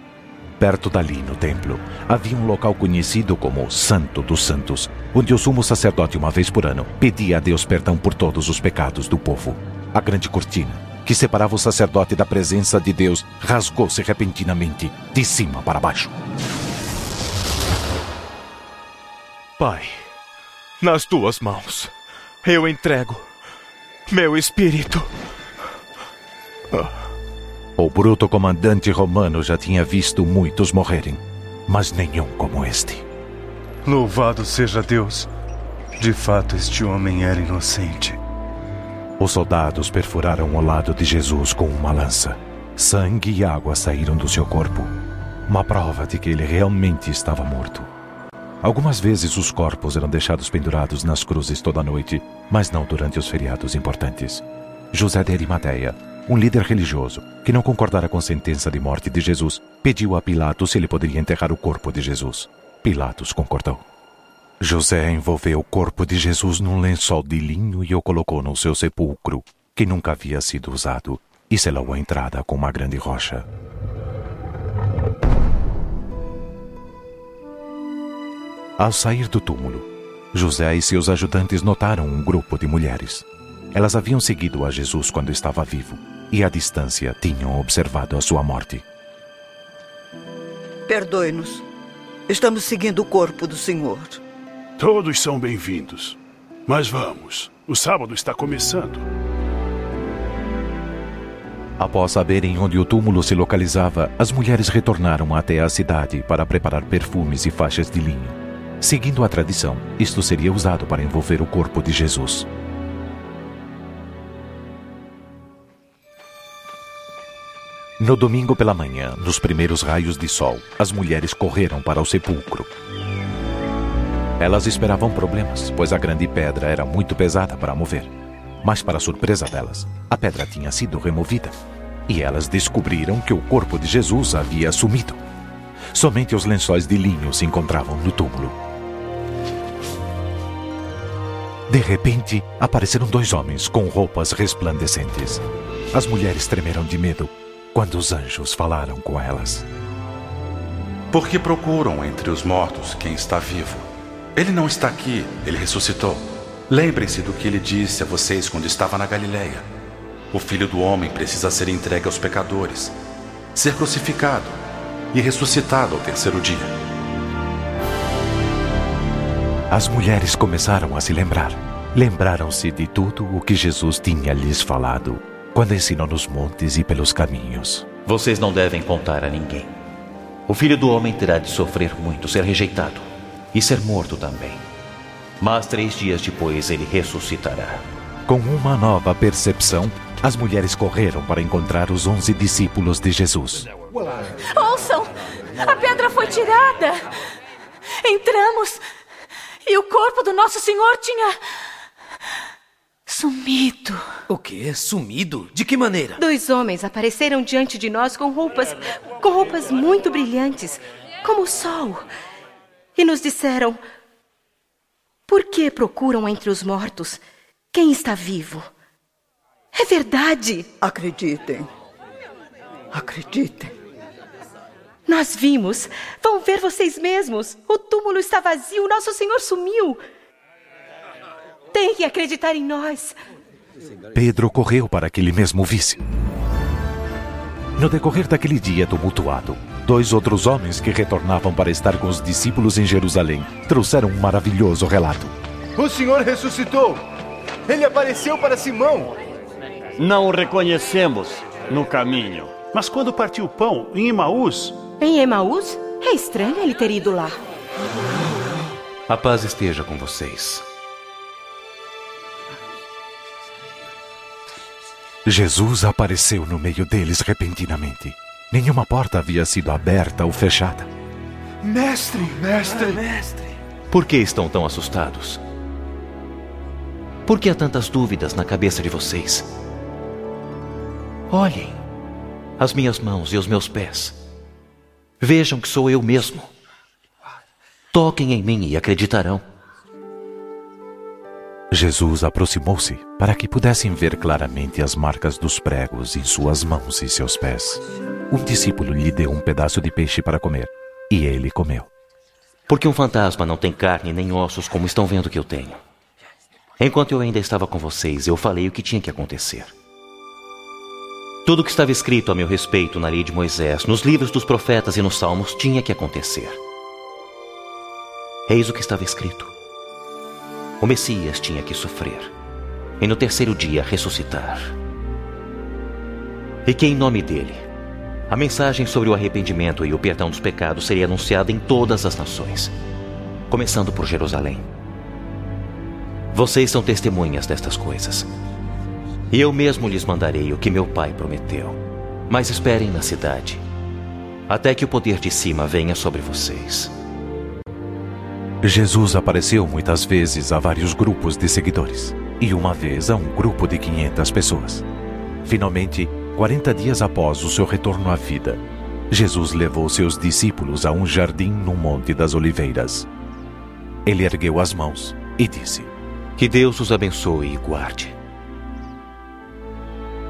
Perto dali, no templo, havia um local conhecido como Santo dos Santos, onde o sumo sacerdote, uma vez por ano, pedia a Deus perdão por todos os pecados do povo. A grande cortina, que separava o sacerdote da presença de Deus, rasgou-se repentinamente, de cima para baixo. Pai, nas tuas mãos, eu entrego meu espírito. Ah. O bruto comandante romano já tinha visto muitos morrerem, mas nenhum como este. Louvado seja Deus! De fato, este homem era inocente. Os soldados perfuraram o lado de Jesus com uma lança. Sangue e água saíram do seu corpo. Uma prova de que ele realmente estava morto. Algumas vezes os corpos eram deixados pendurados nas cruzes toda a noite, mas não durante os feriados importantes. José de Arimateia um líder religioso, que não concordara com a sentença de morte de Jesus, pediu a Pilatos se ele poderia enterrar o corpo de Jesus. Pilatos concordou. José envolveu o corpo de Jesus num lençol de linho e o colocou no seu sepulcro, que nunca havia sido usado, e selou a entrada com uma grande rocha. Ao sair do túmulo, José e seus ajudantes notaram um grupo de mulheres. Elas haviam seguido a Jesus quando estava vivo e à distância tinham observado a sua morte. Perdoe-nos. Estamos seguindo o corpo do Senhor. Todos são bem-vindos. Mas vamos, o sábado está começando. Após saberem onde o túmulo se localizava, as mulheres retornaram até a cidade para preparar perfumes e faixas de linho. Seguindo a tradição, isto seria usado para envolver o corpo de Jesus. No domingo pela manhã, nos primeiros raios de sol, as mulheres correram para o sepulcro. Elas esperavam problemas, pois a grande pedra era muito pesada para mover. Mas, para surpresa delas, a pedra tinha sido removida. E elas descobriram que o corpo de Jesus havia sumido. Somente os lençóis de linho se encontravam no túmulo. De repente, apareceram dois homens com roupas resplandecentes. As mulheres tremeram de medo quando os anjos falaram com elas. Por que procuram entre os mortos quem está vivo? Ele não está aqui, ele ressuscitou. Lembrem-se do que ele disse a vocês quando estava na Galileia. O filho do homem precisa ser entregue aos pecadores, ser crucificado e ressuscitado ao terceiro dia. As mulheres começaram a se lembrar. Lembraram-se de tudo o que Jesus tinha lhes falado quando ensinou nos montes e pelos caminhos. Vocês não devem contar a ninguém. O filho do homem terá de sofrer muito, ser rejeitado e ser morto também. Mas três dias depois ele ressuscitará. Com uma nova percepção, as mulheres correram para encontrar os onze discípulos de Jesus. Ouçam! A pedra foi tirada! Entramos e o corpo do nosso Senhor tinha. sumido. O quê? Sumido? De que maneira? Dois homens apareceram diante de nós com roupas. com roupas muito brilhantes, como o sol. E nos disseram: Por que procuram entre os mortos quem está vivo? É verdade. Acreditem. Acreditem. Nós vimos. Vão ver vocês mesmos. O túmulo está vazio. Nosso Senhor sumiu. Tem que acreditar em nós. Pedro correu para que ele mesmo visse. No decorrer daquele dia tumultuado, dois outros homens que retornavam para estar com os discípulos em Jerusalém trouxeram um maravilhoso relato. O Senhor ressuscitou! Ele apareceu para Simão! Não o reconhecemos no caminho. Mas quando partiu o pão em Emaús. Em Emaús? É estranho ele ter ido lá. A paz esteja com vocês. Jesus apareceu no meio deles repentinamente. Nenhuma porta havia sido aberta ou fechada. Mestre, mestre, mestre. Por que estão tão assustados? Por que há tantas dúvidas na cabeça de vocês? Olhem as minhas mãos e os meus pés. Vejam que sou eu mesmo. Toquem em mim e acreditarão. Jesus aproximou-se para que pudessem ver claramente as marcas dos pregos em suas mãos e seus pés. Um discípulo lhe deu um pedaço de peixe para comer, e ele comeu. Porque um fantasma não tem carne nem ossos como estão vendo que eu tenho. Enquanto eu ainda estava com vocês, eu falei o que tinha que acontecer. Tudo o que estava escrito a meu respeito na lei de Moisés, nos livros dos profetas e nos salmos tinha que acontecer. Eis o que estava escrito. O Messias tinha que sofrer e no terceiro dia ressuscitar. E que em nome dele, a mensagem sobre o arrependimento e o perdão dos pecados seria anunciada em todas as nações, começando por Jerusalém. Vocês são testemunhas destas coisas. E eu mesmo lhes mandarei o que meu pai prometeu. Mas esperem na cidade, até que o poder de cima venha sobre vocês. Jesus apareceu muitas vezes a vários grupos de seguidores, e uma vez a um grupo de 500 pessoas. Finalmente, 40 dias após o seu retorno à vida, Jesus levou seus discípulos a um jardim no Monte das Oliveiras. Ele ergueu as mãos e disse: Que Deus os abençoe e guarde.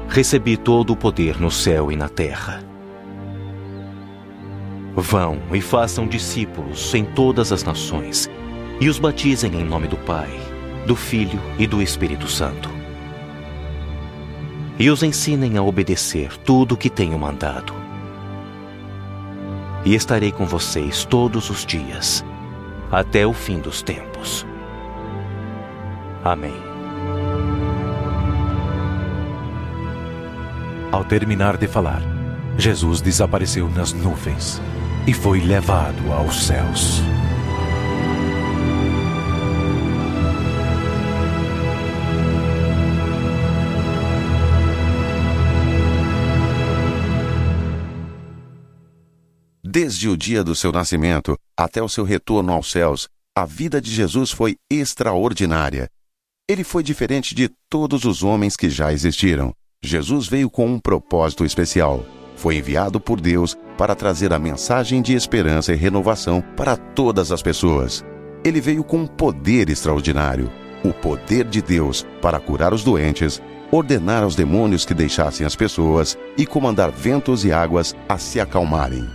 Recebi todo o poder no céu e na terra. Vão e façam discípulos em todas as nações e os batizem em nome do Pai, do Filho e do Espírito Santo. E os ensinem a obedecer tudo o que tenho mandado. E estarei com vocês todos os dias, até o fim dos tempos. Amém. Ao terminar de falar, Jesus desapareceu nas nuvens e foi levado aos céus. Desde o dia do seu nascimento até o seu retorno aos céus, a vida de Jesus foi extraordinária. Ele foi diferente de todos os homens que já existiram. Jesus veio com um propósito especial foi enviado por Deus para trazer a mensagem de esperança e renovação para todas as pessoas. Ele veio com um poder extraordinário, o poder de Deus para curar os doentes, ordenar aos demônios que deixassem as pessoas e comandar ventos e águas a se acalmarem.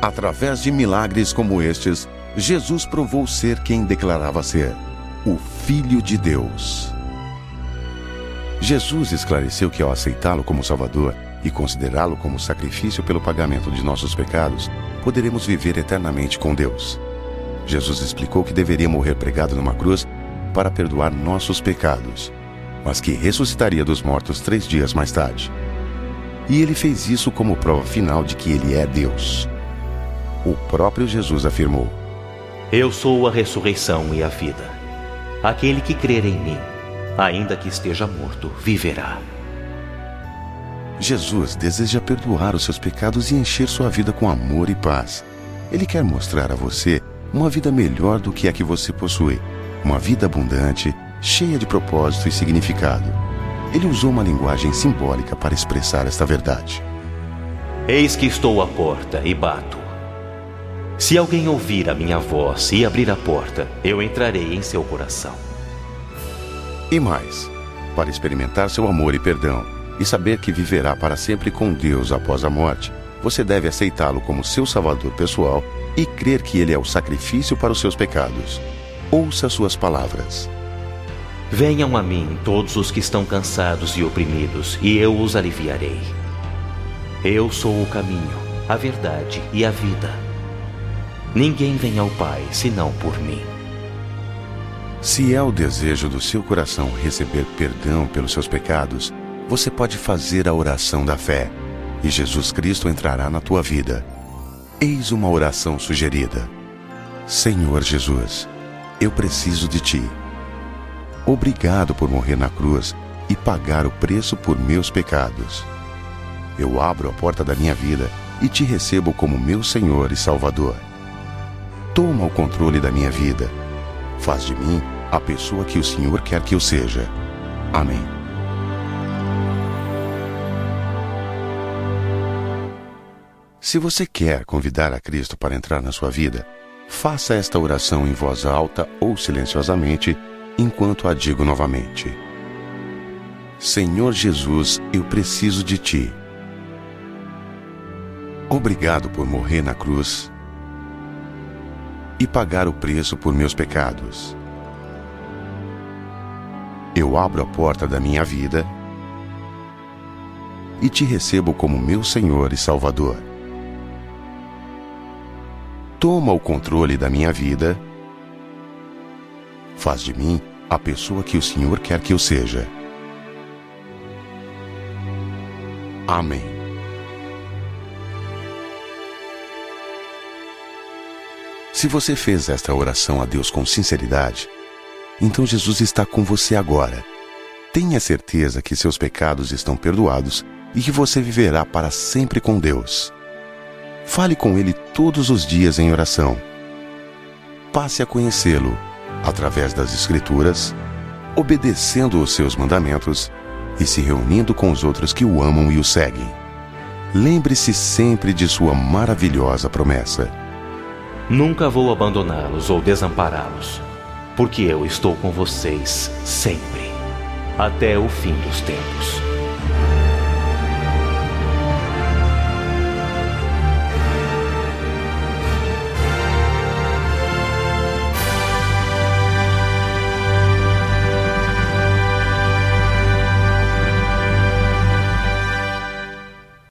Através de milagres como estes, Jesus provou ser quem declarava ser o Filho de Deus. Jesus esclareceu que ao aceitá-lo como Salvador e considerá-lo como sacrifício pelo pagamento de nossos pecados, poderemos viver eternamente com Deus. Jesus explicou que deveria morrer pregado numa cruz para perdoar nossos pecados, mas que ressuscitaria dos mortos três dias mais tarde. E ele fez isso como prova final de que ele é Deus. O próprio Jesus afirmou: Eu sou a ressurreição e a vida. Aquele que crer em mim, ainda que esteja morto, viverá. Jesus deseja perdoar os seus pecados e encher sua vida com amor e paz. Ele quer mostrar a você uma vida melhor do que a que você possui, uma vida abundante, cheia de propósito e significado. Ele usou uma linguagem simbólica para expressar esta verdade. Eis que estou à porta e bato. Se alguém ouvir a minha voz e abrir a porta, eu entrarei em seu coração. E mais, para experimentar seu amor e perdão e saber que viverá para sempre com Deus após a morte, você deve aceitá-lo como seu salvador pessoal e crer que ele é o sacrifício para os seus pecados. Ouça suas palavras. Venham a mim todos os que estão cansados e oprimidos, e eu os aliviarei. Eu sou o caminho, a verdade e a vida. Ninguém vem ao Pai senão por mim. Se é o desejo do seu coração receber perdão pelos seus pecados, você pode fazer a oração da fé e Jesus Cristo entrará na tua vida. Eis uma oração sugerida: Senhor Jesus, eu preciso de ti. Obrigado por morrer na cruz e pagar o preço por meus pecados. Eu abro a porta da minha vida e te recebo como meu Senhor e Salvador. Toma o controle da minha vida. Faz de mim a pessoa que o Senhor quer que eu seja. Amém. Se você quer convidar a Cristo para entrar na sua vida, faça esta oração em voz alta ou silenciosamente enquanto a digo novamente. Senhor Jesus, eu preciso de ti. Obrigado por morrer na cruz e pagar o preço por meus pecados. Eu abro a porta da minha vida e te recebo como meu Senhor e Salvador. Toma o controle da minha vida. Faz de mim a pessoa que o Senhor quer que eu seja. Amém. Se você fez esta oração a Deus com sinceridade, então Jesus está com você agora. Tenha certeza que seus pecados estão perdoados e que você viverá para sempre com Deus. Fale com Ele todos os dias em oração. Passe a conhecê-lo através das Escrituras, obedecendo os seus mandamentos e se reunindo com os outros que o amam e o seguem. Lembre-se sempre de sua maravilhosa promessa. Nunca vou abandoná-los ou desampará-los, porque eu estou com vocês sempre, até o fim dos tempos.